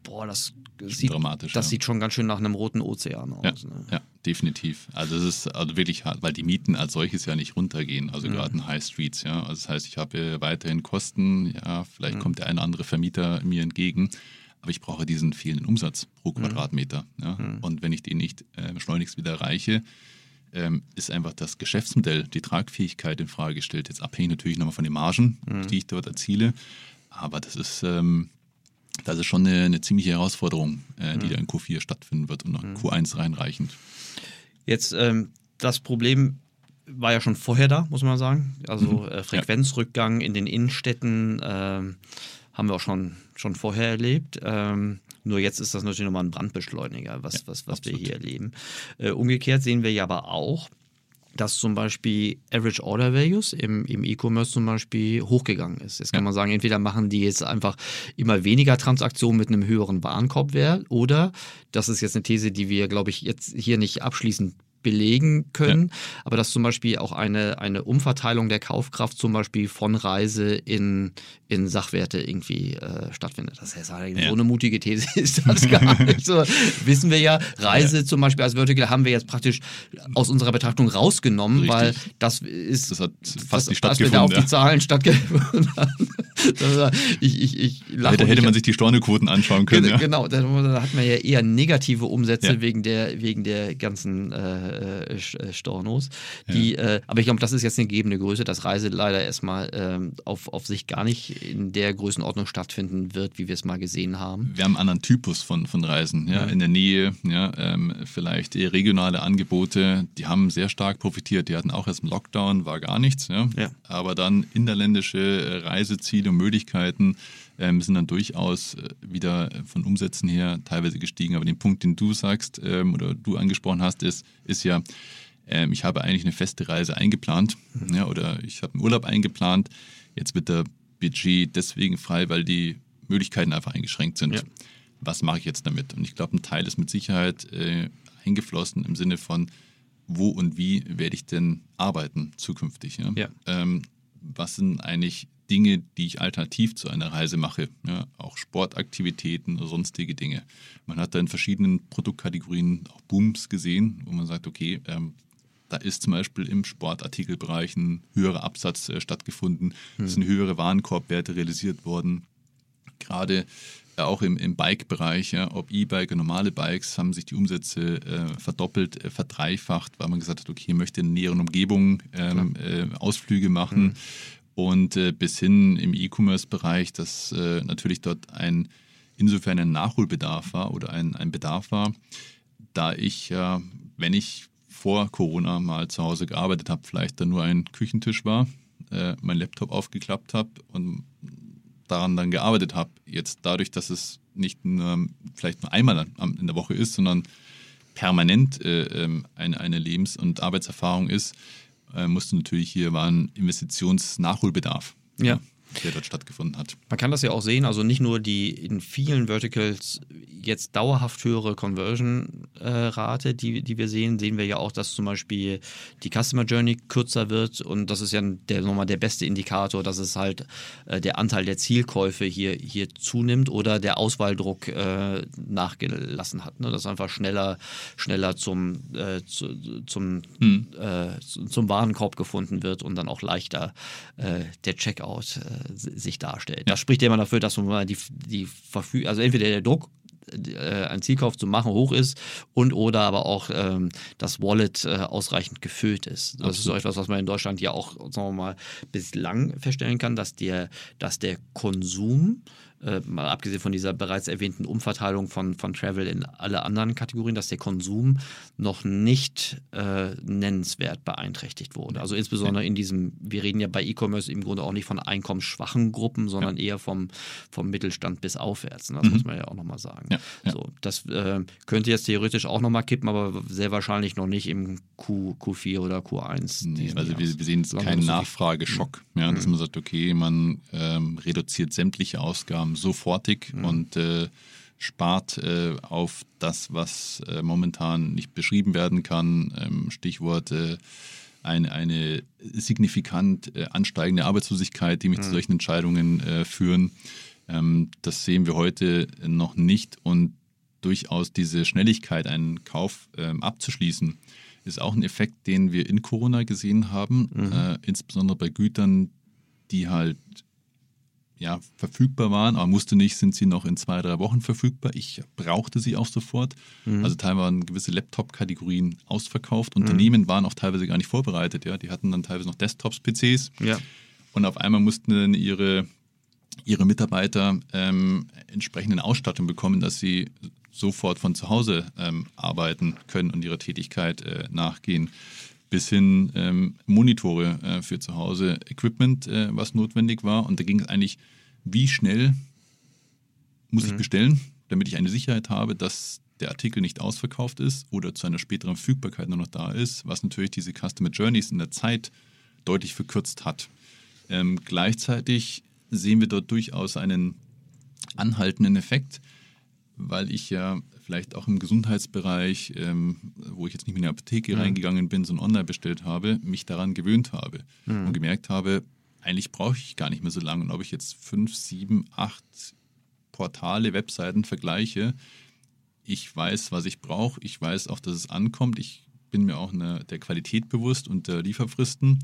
Speaker 2: Boah, das sieht, dramatisch. Das ja. sieht schon ganz schön nach einem roten Ozean
Speaker 3: aus.
Speaker 2: Ja,
Speaker 3: ne? ja definitiv. Also es ist also wirklich hart, weil die Mieten als solches ja nicht runtergehen, also mhm. gerade in High Streets, ja. Also das heißt, ich habe weiterhin Kosten, ja, vielleicht mhm. kommt der eine oder andere Vermieter mir entgegen aber ich brauche diesen fehlenden Umsatz pro mhm. Quadratmeter. Ja? Mhm. Und wenn ich den nicht äh, schleunigst wieder erreiche, ähm, ist einfach das Geschäftsmodell, die Tragfähigkeit in Frage gestellt. Jetzt abhängig natürlich nochmal von den Margen, mhm. die ich dort erziele. Aber das ist, ähm, das ist schon eine, eine ziemliche Herausforderung, äh, die mhm. da in Q4 stattfinden wird und nach mhm. Q1 reinreichend.
Speaker 2: Jetzt ähm, das Problem war ja schon vorher da, muss man sagen. Also mhm. äh, Frequenzrückgang in den Innenstädten ähm, haben wir auch schon, schon vorher erlebt. Ähm, nur jetzt ist das natürlich nochmal ein Brandbeschleuniger, was, ja, was, was wir hier erleben. Äh, umgekehrt sehen wir ja aber auch, dass zum Beispiel Average Order Values im, im E-Commerce zum Beispiel hochgegangen ist. Jetzt kann ja. man sagen, entweder machen die jetzt einfach immer weniger Transaktionen mit einem höheren Warenkorbwert oder, das ist jetzt eine These, die wir, glaube ich, jetzt hier nicht abschließend belegen können, ja. aber dass zum Beispiel auch eine, eine Umverteilung der Kaufkraft zum Beispiel von Reise in, in Sachwerte irgendwie äh, stattfindet. Das heißt, ja. so eine mutige These ist das gar nicht. So, wissen wir ja, Reise ja. zum Beispiel als Vertical haben wir jetzt praktisch aus unserer Betrachtung rausgenommen, Richtig. weil das ist,
Speaker 3: das hat fast das, nicht stattgefunden.
Speaker 2: Als wir da auf die Zahlen stattgefunden haben.
Speaker 3: ich, ich, ich hätte, hätte man sich die Stornoquoten anschauen können.
Speaker 2: Genau, da, da hat man ja eher negative Umsätze wegen, der, wegen der ganzen äh, äh, äh, Stornos. Die, ja. äh, aber ich glaube, das ist jetzt eine gegebene Größe, dass Reise leider erstmal ähm, auf, auf sich gar nicht in der Größenordnung stattfinden wird, wie wir es mal gesehen haben.
Speaker 3: Wir haben einen anderen Typus von, von Reisen, ja, ja. in der Nähe, ja, ähm, vielleicht regionale Angebote, die haben sehr stark profitiert. Die hatten auch erst im Lockdown, war gar nichts, ja. ja. aber dann innerländische äh, Reiseziele und Möglichkeiten ähm, sind dann durchaus äh, wieder von Umsätzen her teilweise gestiegen. Aber den Punkt, den du sagst ähm, oder du angesprochen hast, ist, ist ja, ähm, ich habe eigentlich eine feste Reise eingeplant mhm. ja, oder ich habe einen Urlaub eingeplant. Jetzt wird der Budget deswegen frei, weil die Möglichkeiten einfach eingeschränkt sind. Ja. Was mache ich jetzt damit? Und ich glaube, ein Teil ist mit Sicherheit äh, eingeflossen im Sinne von, wo und wie werde ich denn arbeiten zukünftig? Ja? ja. Ähm, was sind eigentlich Dinge, die ich alternativ zu einer Reise mache. Ja, auch Sportaktivitäten oder sonstige Dinge. Man hat da in verschiedenen Produktkategorien auch Booms gesehen, wo man sagt, okay, ähm, da ist zum Beispiel im Sportartikelbereich ein höherer Absatz äh, stattgefunden, hm. es sind höhere Warenkorbwerte realisiert worden. Gerade äh, auch im, im Bike-Bereich, ja, ob E-Bike oder normale Bikes, haben sich die Umsätze äh, verdoppelt, äh, verdreifacht, weil man gesagt hat, okay, möchte in näheren Umgebungen ähm, äh, Ausflüge machen. Hm und äh, bis hin im E-Commerce-Bereich, dass äh, natürlich dort ein insofern ein Nachholbedarf war oder ein, ein Bedarf war, da ich, äh, wenn ich vor Corona mal zu Hause gearbeitet habe, vielleicht dann nur ein Küchentisch war, äh, mein Laptop aufgeklappt habe und daran dann gearbeitet habe. Jetzt dadurch, dass es nicht nur, vielleicht nur einmal in der Woche ist, sondern permanent äh, ähm, eine, eine Lebens- und Arbeitserfahrung ist, äh, musste natürlich hier war ein Investitionsnachholbedarf.
Speaker 2: Ja
Speaker 3: der dort stattgefunden hat.
Speaker 2: Man kann das ja auch sehen, also nicht nur die in vielen Verticals jetzt dauerhaft höhere Conversion-Rate, die, die wir sehen, sehen wir ja auch, dass zum Beispiel die Customer Journey kürzer wird und das ist ja der, nochmal der beste Indikator, dass es halt äh, der Anteil der Zielkäufe hier, hier zunimmt oder der Auswahldruck äh, nachgelassen hat. Ne? Dass einfach schneller, schneller zum, äh, zu, zum, hm. Äh, zum Warenkorb gefunden wird und dann auch leichter äh, der Checkout äh, sich darstellt. Das spricht ja immer dafür, dass man die, die Verfügung, also entweder der Druck äh, einen Zielkauf zu machen hoch ist und oder aber auch ähm, das Wallet äh, ausreichend gefüllt ist. Das Absolut. ist so etwas, was man in Deutschland ja auch, sagen wir mal, bislang feststellen kann, dass der, dass der Konsum äh, mal abgesehen von dieser bereits erwähnten Umverteilung von, von Travel in alle anderen Kategorien, dass der Konsum noch nicht äh, nennenswert beeinträchtigt wurde. Also insbesondere in diesem, wir reden ja bei E-Commerce im Grunde auch nicht von einkommensschwachen Gruppen, sondern ja. eher vom, vom Mittelstand bis aufwärts. Ne? Das mhm. muss man ja auch nochmal sagen. So, das äh, könnte jetzt theoretisch auch nochmal kippen, aber sehr wahrscheinlich noch nicht im Q, Q4 oder Q1.
Speaker 3: Nee, also wir, wir, sehen keinen Nachfrageschock, ja, dass man sagt, okay, man ähm, reduziert sämtliche Ausgaben ähm, sofortig mhm. und äh, spart äh, auf das, was äh, momentan nicht beschrieben werden kann. Ähm, Stichwort äh, eine, eine signifikant äh, ansteigende Arbeitslosigkeit, die mich mhm. zu solchen Entscheidungen äh, führen. Ähm, das sehen wir heute noch nicht und durchaus diese Schnelligkeit, einen Kauf ähm, abzuschließen, ist auch ein Effekt, den wir in Corona gesehen haben, mhm. insbesondere bei Gütern, die halt ja, verfügbar waren, aber musste nicht, sind sie noch in zwei, drei Wochen verfügbar. Ich brauchte sie auch sofort. Mhm. Also teilweise waren gewisse Laptop-Kategorien ausverkauft. Mhm. Unternehmen waren auch teilweise gar nicht vorbereitet. Ja? Die hatten dann teilweise noch Desktops, PCs. Ja. Und auf einmal mussten dann ihre, ihre Mitarbeiter ähm, entsprechende Ausstattung bekommen, dass sie sofort von zu Hause ähm, arbeiten können und ihrer Tätigkeit äh, nachgehen bis hin ähm, Monitore äh, für zu Hause, Equipment, äh, was notwendig war. Und da ging es eigentlich, wie schnell muss mhm. ich bestellen, damit ich eine Sicherheit habe, dass der Artikel nicht ausverkauft ist oder zu einer späteren Verfügbarkeit nur noch da ist, was natürlich diese Customer Journeys in der Zeit deutlich verkürzt hat. Ähm, gleichzeitig sehen wir dort durchaus einen anhaltenden Effekt, weil ich ja vielleicht auch im Gesundheitsbereich, ähm, wo ich jetzt nicht mehr in die Apotheke mhm. reingegangen bin, sondern online bestellt habe, mich daran gewöhnt habe mhm. und gemerkt habe, eigentlich brauche ich gar nicht mehr so lange. Und ob ich jetzt fünf, sieben, acht Portale, Webseiten vergleiche, ich weiß, was ich brauche, ich weiß auch, dass es ankommt, ich bin mir auch eine, der Qualität bewusst und der Lieferfristen.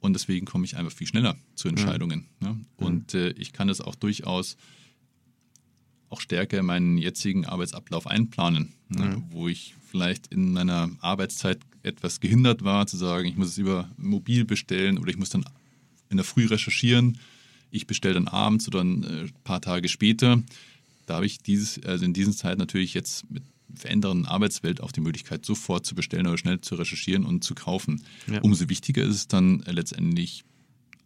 Speaker 3: Und deswegen komme ich einfach viel schneller zu Entscheidungen. Mhm. Ne? Und äh, ich kann es auch durchaus auch stärker in meinen jetzigen Arbeitsablauf einplanen, ne, mhm. wo ich vielleicht in meiner Arbeitszeit etwas gehindert war, zu sagen, ich muss es über mobil bestellen oder ich muss dann in der Früh recherchieren, ich bestelle dann abends oder ein äh, paar Tage später. Da habe ich dieses, also in dieser Zeit natürlich jetzt mit verändernden Arbeitswelt auch die Möglichkeit, sofort zu bestellen oder schnell zu recherchieren und zu kaufen. Ja. Umso wichtiger ist es dann letztendlich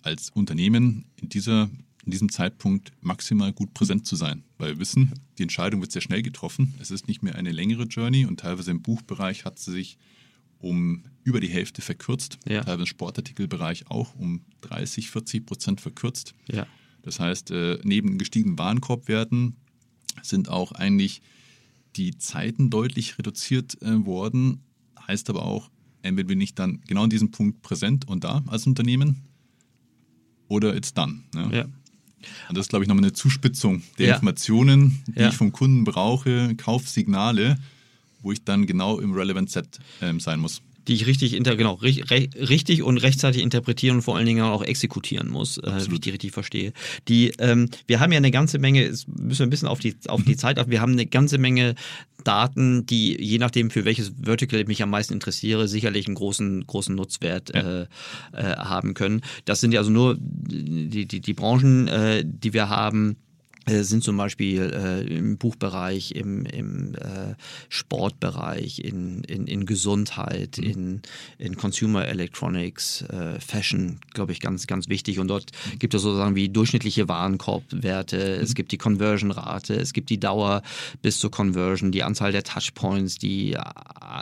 Speaker 3: als Unternehmen in dieser in diesem Zeitpunkt maximal gut präsent zu sein, weil wir wissen, die Entscheidung wird sehr schnell getroffen. Es ist nicht mehr eine längere Journey und teilweise im Buchbereich hat sie sich um über die Hälfte verkürzt, ja. teilweise im Sportartikelbereich auch um 30, 40 Prozent verkürzt. Ja. Das heißt, äh, neben gestiegenen Warenkorbwerten sind auch eigentlich die Zeiten deutlich reduziert äh, worden. Heißt aber auch, entweder bin ich dann genau an diesem Punkt präsent und da als Unternehmen oder it's done. Ne? Ja. Und das ist, glaube ich, nochmal eine Zuspitzung der ja. Informationen, die ja. ich vom Kunden brauche, Kaufsignale, wo ich dann genau im Relevant Set ähm, sein muss
Speaker 2: die ich richtig, inter, genau, richtig und rechtzeitig interpretieren und vor allen Dingen auch exekutieren muss, äh, wie ich die richtig verstehe. Die, ähm, wir haben ja eine ganze Menge, müssen wir ein bisschen auf die, auf die mhm. Zeit, wir haben eine ganze Menge Daten, die je nachdem, für welches Vertical ich mich am meisten interessiere, sicherlich einen großen, großen Nutzwert ja. äh, äh, haben können. Das sind ja also nur die, die, die Branchen, äh, die wir haben sind zum Beispiel äh, im Buchbereich, im, im äh, Sportbereich, in, in, in Gesundheit, mhm. in, in Consumer Electronics, äh, Fashion, glaube ich, ganz, ganz wichtig. Und dort gibt es sozusagen wie durchschnittliche Warenkorbwerte, mhm. es gibt die Conversion-Rate, es gibt die Dauer bis zur Conversion, die Anzahl der Touchpoints, die äh,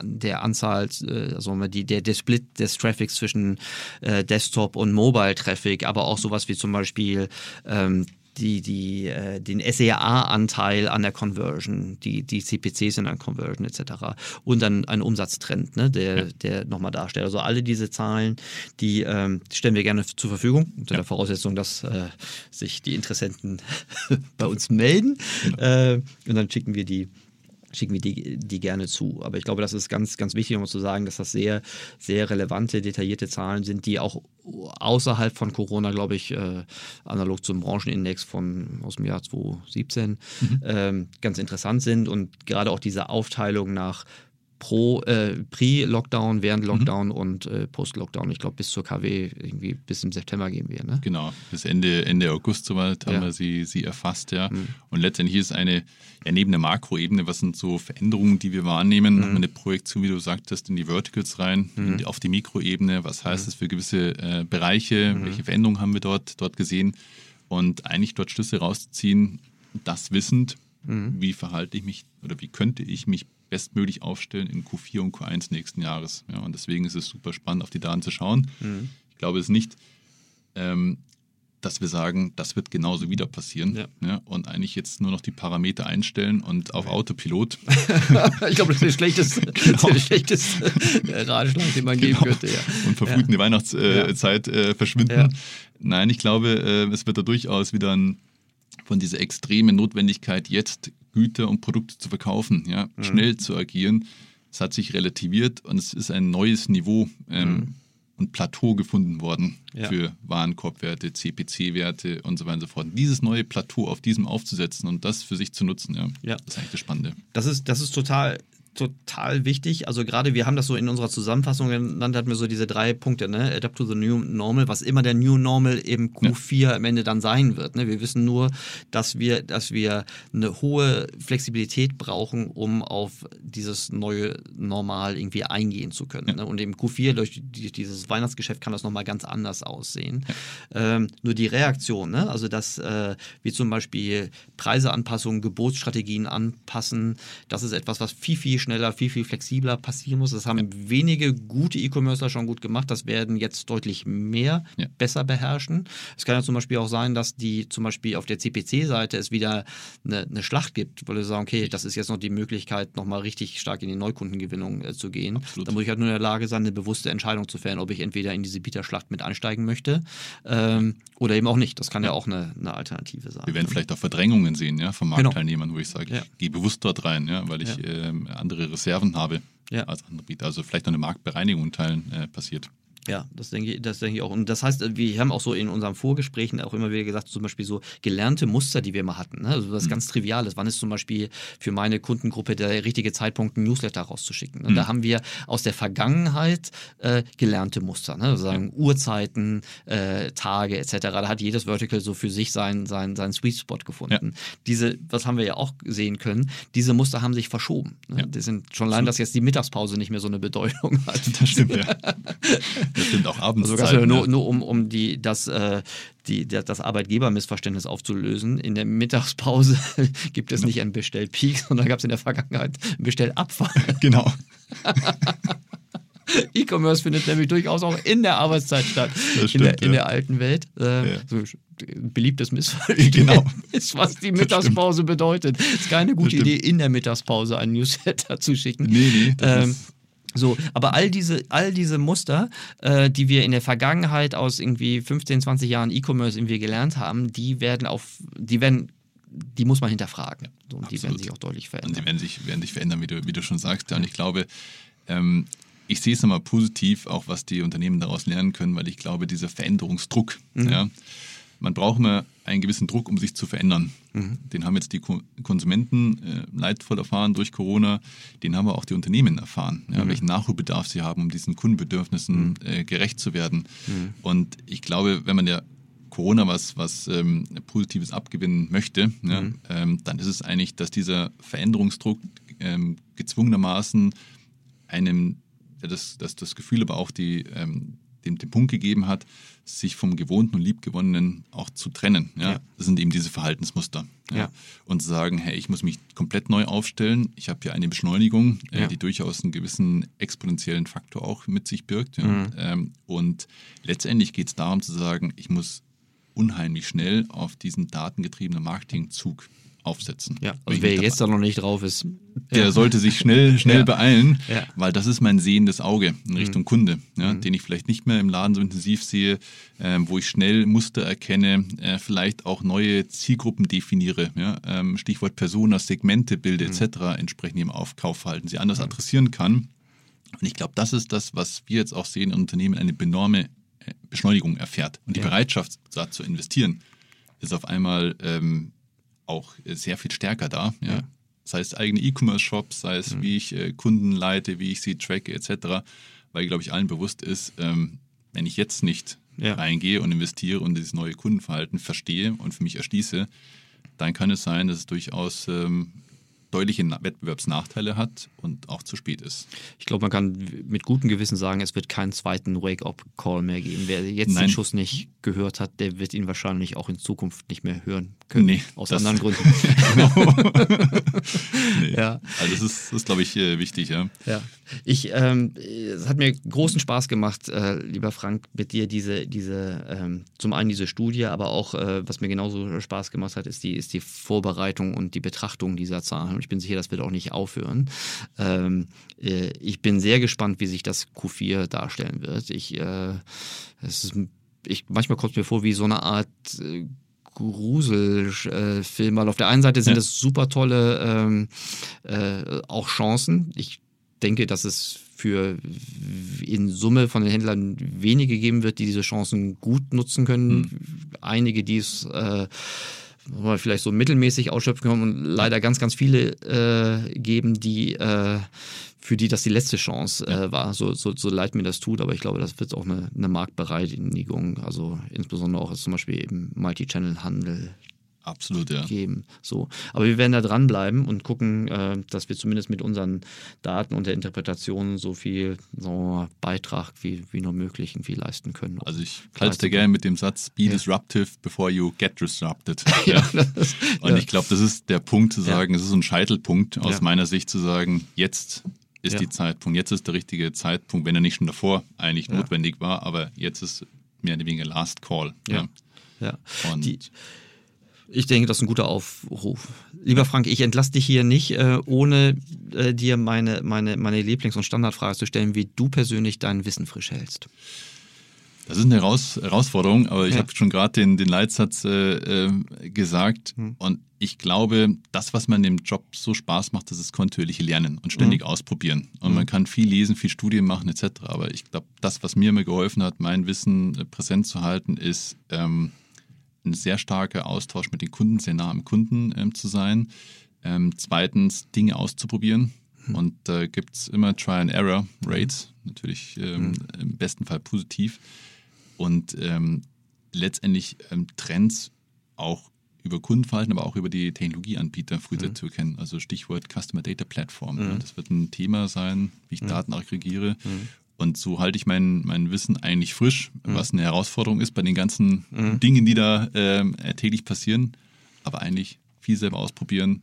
Speaker 2: der Anzahl, äh, also die, der, der Split des Traffics zwischen Desktop und Mobile-Traffic, aber auch sowas wie zum Beispiel ähm, die, die, äh, den SEA-Anteil an der Conversion, die, die CPCs in der Conversion etc. Und dann ein Umsatztrend, ne, der, ja. der nochmal darstellt. Also alle diese Zahlen, die ähm, stellen wir gerne zur Verfügung, unter ja. der Voraussetzung, dass äh, sich die Interessenten bei uns melden. Genau. Äh, und dann schicken wir die schicken wir die, die gerne zu. Aber ich glaube, das ist ganz, ganz wichtig, um zu sagen, dass das sehr, sehr relevante, detaillierte Zahlen sind, die auch außerhalb von Corona, glaube ich, äh, analog zum Branchenindex von aus dem Jahr 2017 mhm. ähm, ganz interessant sind und gerade auch diese Aufteilung nach pro äh, Pre-Lockdown, während mhm. Lockdown mhm. und äh, Post-Lockdown. Ich glaube, bis zur KW irgendwie bis im September gehen wir. Ne?
Speaker 3: Genau, bis Ende, Ende August soweit haben ja. wir sie, sie erfasst, ja. Mhm. Und letztendlich ist eine, ja, neben der Makroebene, was sind so Veränderungen, die wir wahrnehmen, mhm. haben wir eine Projektion, wie du sagtest, in die Verticals rein, mhm. auf die Mikroebene. Was heißt mhm. das für gewisse äh, Bereiche? Welche Veränderungen haben wir dort, dort gesehen? Und eigentlich dort Schlüsse rausziehen, das wissend, wie verhalte ich mich oder wie könnte ich mich bestmöglich aufstellen in Q4 und Q1 nächsten Jahres. Ja, und deswegen ist es super spannend, auf die Daten zu schauen. Mhm. Ich glaube, es nicht ähm, dass wir sagen, das wird genauso wieder passieren. Ja. Ja, und eigentlich jetzt nur noch die Parameter einstellen und auf Autopilot.
Speaker 2: ich glaube, das ist der schlechteste, genau. der schlechteste äh, Ratschlag, den man genau. geben könnte. Ja.
Speaker 3: Und verfrüht in die Weihnachtszeit äh, verschwinden. Nein, ich glaube, äh, es wird da durchaus wieder ein, von dieser extremen Notwendigkeit, jetzt Güter und Produkte zu verkaufen, ja, mhm. schnell zu agieren. Es hat sich relativiert und es ist ein neues Niveau. Ähm, mhm und Plateau gefunden worden ja. für Warenkorbwerte, CPC-Werte und so weiter und so fort. Dieses neue Plateau auf diesem aufzusetzen und das für sich zu nutzen, ja, ja. das ist eigentlich das Spannende.
Speaker 2: Das ist, das ist total total wichtig. Also gerade wir haben das so in unserer Zusammenfassung genannt, hatten wir so diese drei Punkte, ne? Adapt to the New Normal, was immer der New Normal eben Q4 ja. am Ende dann sein wird. Ne? Wir wissen nur, dass wir, dass wir eine hohe Flexibilität brauchen, um auf dieses neue Normal irgendwie eingehen zu können. Ja. Ne? Und im Q4 durch dieses Weihnachtsgeschäft kann das nochmal ganz anders aussehen. Ja. Ähm, nur die Reaktion, ne? also dass äh, wir zum Beispiel Preiseanpassungen, Gebotsstrategien anpassen, das ist etwas, was viel, viel schneller, viel, viel flexibler passieren muss. Das haben ja. wenige gute E-Commercer schon gut gemacht. Das werden jetzt deutlich mehr ja. besser beherrschen. Es kann ja zum Beispiel auch sein, dass die zum Beispiel auf der CPC-Seite es wieder eine, eine, Schlacht gibt, weil wir sagen, okay, das ist jetzt noch die Möglichkeit, nochmal richtig stark in die Neukundengewinnung äh, zu gehen. Absolut. Da muss ich halt nur in der Lage sein, eine bewusste Entscheidung zu fällen, ob ich entweder in diese Bieterschlacht mit einsteigen möchte ähm, oder eben auch nicht. Das kann ja, ja auch eine, eine, Alternative sein.
Speaker 3: Wir werden vielleicht auch Verdrängungen sehen ja, von genau. Marktteilnehmern, genau. wo ich sage, ich gehe bewusst dort rein, ja, weil ich ähm, andere Reserven habe ja. als Anbieter. Also vielleicht noch eine Marktbereinigung in Teilen äh, passiert.
Speaker 2: Ja, das denke, ich, das denke ich auch. Und das heißt, wir haben auch so in unseren Vorgesprächen auch immer wieder gesagt, zum Beispiel so gelernte Muster, die wir mal hatten. Ne? Also was mhm. ganz Triviales. Wann ist zum Beispiel für meine Kundengruppe der richtige Zeitpunkt, ein Newsletter rauszuschicken? Ne? Mhm. Da haben wir aus der Vergangenheit äh, gelernte Muster. Ne? Also sagen. Uhrzeiten, äh, Tage etc. Da hat jedes Vertical so für sich seinen sein, sein Sweet Spot gefunden. Ja. Diese, was haben wir ja auch sehen können, diese Muster haben sich verschoben. Ne? Ja. Die sind schon allein, dass jetzt die Mittagspause nicht mehr so eine Bedeutung hat.
Speaker 3: Das stimmt, ja. Das stimmt auch abends.
Speaker 2: Also nur, nur, um, um die, das, äh, die, das Arbeitgebermissverständnis aufzulösen. In der Mittagspause gibt es ja. nicht einen Bestellpeak, sondern gab es in der Vergangenheit einen Bestellabfall.
Speaker 3: Genau.
Speaker 2: E-Commerce findet nämlich durchaus auch in der Arbeitszeit statt. Stimmt, in, der, ja. in der alten Welt. Äh, ja. so, beliebtes Missverständnis genau. ist, was die Mittagspause bedeutet. Es ist keine gute Idee, in der Mittagspause einen Newsletter zu schicken. Nee, nee. Ähm, so, aber all diese, all diese Muster, äh, die wir in der Vergangenheit aus irgendwie 15, 20 Jahren E-Commerce irgendwie gelernt haben, die werden auf, die werden, die muss man hinterfragen. So, und die werden sich auch deutlich verändern.
Speaker 3: Und die werden sich, werden sich verändern, wie du, wie du schon sagst. Und ich glaube, ähm, ich sehe es nochmal positiv, auch was die Unternehmen daraus lernen können, weil ich glaube, dieser Veränderungsdruck, mhm. ja, man braucht immer einen gewissen Druck, um sich zu verändern. Mhm. Den haben jetzt die Konsumenten äh, leidvoll erfahren durch Corona, den haben aber auch die Unternehmen erfahren, ja, mhm. welchen Nachholbedarf sie haben, um diesen Kundenbedürfnissen mhm. äh, gerecht zu werden. Mhm. Und ich glaube, wenn man ja Corona was, was ähm, Positives abgewinnen möchte, ja, mhm. ähm, dann ist es eigentlich, dass dieser Veränderungsdruck ähm, gezwungenermaßen einem das, das, das Gefühl, aber auch die, ähm, den, den Punkt gegeben hat, sich vom Gewohnten und Liebgewonnenen auch zu trennen. Ja? ja. Das sind eben diese Verhaltensmuster. Ja? ja. Und zu sagen, hey, ich muss mich komplett neu aufstellen. Ich habe hier eine Beschleunigung, äh, ja. die durchaus einen gewissen exponentiellen Faktor auch mit sich birgt. Mhm. Ähm, und letztendlich geht es darum zu sagen, ich muss unheimlich schnell auf diesen datengetriebenen Marketingzug aufsetzen.
Speaker 2: Ja, also wer jetzt da noch nicht drauf ist,
Speaker 3: der ja. sollte sich schnell, schnell ja. beeilen, ja. weil das ist mein sehendes Auge in Richtung mhm. Kunde, mhm. den ich vielleicht nicht mehr im Laden so intensiv sehe, äh, wo ich schnell Muster erkenne, äh, vielleicht auch neue Zielgruppen definiere, ähm, Stichwort Persona, Segmente bilde mhm. etc. entsprechend im Aufkaufverhalten sie anders mhm. adressieren kann. Und ich glaube, das ist das, was wir jetzt auch sehen in Unternehmen, eine enorme äh, Beschleunigung erfährt. Und die Bereitschaft, da zu investieren, ist auf einmal ähm, auch sehr viel stärker da. Ja. ja. Sei es eigene E-Commerce-Shops, sei es, mhm. wie ich äh, Kunden leite, wie ich sie tracke, etc. Weil, glaube ich, allen bewusst ist, ähm, wenn ich jetzt nicht ja. reingehe und investiere und dieses neue Kundenverhalten verstehe und für mich erschließe, dann kann es sein, dass es durchaus ähm, deutliche Wettbewerbsnachteile hat und auch zu spät ist.
Speaker 2: Ich glaube, man kann mit gutem Gewissen sagen, es wird keinen zweiten Wake-up-Call mehr geben. Wer jetzt
Speaker 3: Nein.
Speaker 2: den Schuss nicht gehört hat, der wird ihn wahrscheinlich auch in Zukunft nicht mehr hören können.
Speaker 3: Nee,
Speaker 2: aus anderen Gründen.
Speaker 3: Nee.
Speaker 2: Ja.
Speaker 3: Also das ist, ist glaube ich, äh, wichtig. Ja.
Speaker 2: Ja, ich, ähm, es hat mir großen Spaß gemacht, äh, lieber Frank, mit dir diese, diese, ähm, zum einen diese Studie, aber auch, äh, was mir genauso Spaß gemacht hat, ist die, ist die Vorbereitung und die Betrachtung dieser Zahlen. Und ich bin sicher, das wird auch nicht aufhören. Ähm, äh, ich bin sehr gespannt, wie sich das Q4 darstellen wird. Ich, äh, es ist, ich, manchmal kommt es mir vor wie so eine Art äh, Gruselfilm, weil auf der einen Seite sind
Speaker 3: Ja.
Speaker 2: es super tolle ähm, äh, auch Chancen. Ich denke, dass es für in Summe von den Händlern wenige geben wird, die diese Chancen gut nutzen können. Einige, die es äh, mal vielleicht so mittelmäßig ausschöpfen können und leider ganz, ganz viele äh, geben, die äh, für die das die letzte Chance äh, war, so, so, so leid mir das tut, aber ich glaube, das wird auch eine, eine Marktbereinigung, also insbesondere auch zum Beispiel im Multi-Channel-Handel
Speaker 3: Absolut, ja.
Speaker 2: geben. So. Aber wir werden da dranbleiben und gucken, äh, dass wir zumindest mit unseren Daten und der Interpretation so viel so Beitrag wie, wie nur möglich irgendwie leisten können.
Speaker 3: Also ich halte gerne mit dem Satz, be
Speaker 2: Ja.
Speaker 3: disruptive before you get disrupted.
Speaker 2: ja,
Speaker 3: Ja.
Speaker 2: das,
Speaker 3: Und ich glaube, das ist der Punkt zu sagen, es ist ein Scheitelpunkt aus meiner Sicht zu sagen, jetzt ist die Zeitpunkt, jetzt ist der richtige Zeitpunkt, wenn er nicht schon davor eigentlich notwendig war, aber jetzt ist mehr oder weniger Last Call.
Speaker 2: Ja. ja.
Speaker 3: Und
Speaker 2: Die, ich denke, das ist ein guter Aufruf. Lieber Frank, ich entlasse dich hier nicht, äh, ohne äh, dir meine, meine, meine Lieblings- und Standardfrage zu stellen, wie du persönlich dein Wissen frisch hältst.
Speaker 3: Das ist eine Heraus Herausforderung, aber ich
Speaker 2: Ja.
Speaker 3: habe schon gerade den, den Leitsatz äh, äh, gesagt.
Speaker 2: Hm.
Speaker 3: Und ich glaube, das, was man im Job so Spaß macht, das ist kontinuierliche Lernen und ständig
Speaker 2: Hm.
Speaker 3: ausprobieren. Und man kann viel lesen, viel Studien machen etc. Aber ich glaube, das, was mir immer geholfen hat, mein Wissen präsent zu halten, ist ähm, ein sehr starker Austausch mit den Kunden, sehr nah am Kunden ähm, zu sein. Ähm, zweitens, Dinge auszuprobieren. Und da gibt es immer Try-and-Error-Rates, natürlich ähm, im besten Fall positiv. Und ähm, letztendlich ähm, Trends auch über Kundenverhalten, aber auch über die Technologieanbieter früher zu erkennen. Also Stichwort Customer Data Platform. Ja, das wird ein Thema sein, wie ich Daten aggregiere. Und so halte ich mein, mein Wissen eigentlich frisch, was eine Herausforderung ist bei den ganzen Dingen, die da ähm, täglich passieren. Aber eigentlich viel selber ausprobieren,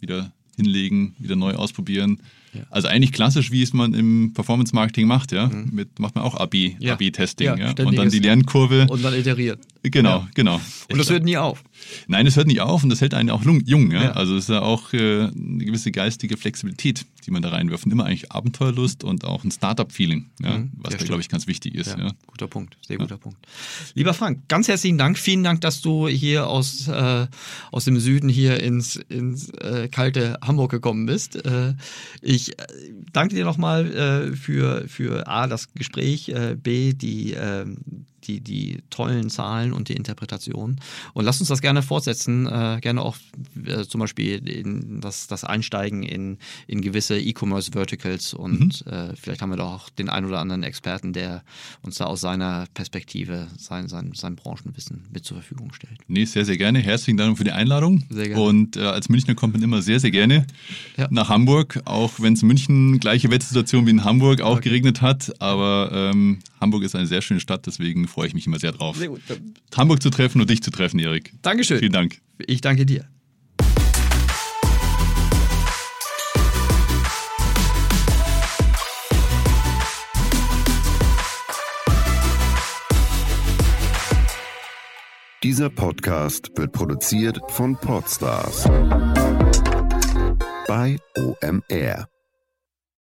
Speaker 3: wieder hinlegen, wieder neu ausprobieren.
Speaker 2: Ja.
Speaker 3: Also eigentlich klassisch, wie es man im Performance Marketing macht, ja. Mit macht man auch AB,
Speaker 2: Ja.
Speaker 3: AB-Testing,
Speaker 2: Ja,
Speaker 3: ja. Und dann die Lernkurve.
Speaker 2: Und dann iteriert.
Speaker 3: genau, genau.
Speaker 2: Und das hört nie auf.
Speaker 3: Nein, es hört nicht auf und das hält einen auch jung. Ja? Also es ist ja auch äh, eine gewisse geistige Flexibilität, die man da reinwirft. Und immer eigentlich Abenteuerlust und auch ein Startup-Feeling, ja?
Speaker 2: Mhm.
Speaker 3: was da, glaube ich, ganz wichtig ist. Ja.
Speaker 2: Guter Punkt, sehr guter Punkt. Lieber Frank, ganz herzlichen Dank. Vielen Dank, dass du hier aus, äh, aus dem Süden hier ins, ins äh, kalte Hamburg gekommen bist. Äh, ich äh, danke dir nochmal äh, für, für A, das Gespräch, äh, B, die, ähm, die, die tollen Zahlen und die Interpretation. Und lass uns das gerne fortsetzen, äh, gerne auch äh, zum Beispiel in das, das Einsteigen in, in gewisse E-Commerce-Verticals und äh, vielleicht haben wir da auch den einen oder anderen Experten, der uns da aus seiner Perspektive sein, sein, sein Branchenwissen mit zur Verfügung stellt.
Speaker 3: Nee, sehr, sehr gerne. Herzlichen Dank für die Einladung.
Speaker 2: Sehr gerne.
Speaker 3: Und äh, als Münchner kommt man immer sehr, sehr gerne
Speaker 2: Ja.
Speaker 3: nach Hamburg, auch wenn es in München gleiche Wettersituation wie in Hamburg auch
Speaker 2: Okay.
Speaker 3: geregnet hat. Aber ähm, Hamburg ist eine sehr schöne Stadt, deswegen freue ich mich immer sehr drauf.
Speaker 2: Sehr gut.
Speaker 3: Hamburg zu treffen und dich zu treffen, Erik.
Speaker 2: Dankeschön.
Speaker 3: Vielen Dank.
Speaker 2: Ich danke dir.
Speaker 4: Dieser Podcast wird produziert von Podstars bei OMR.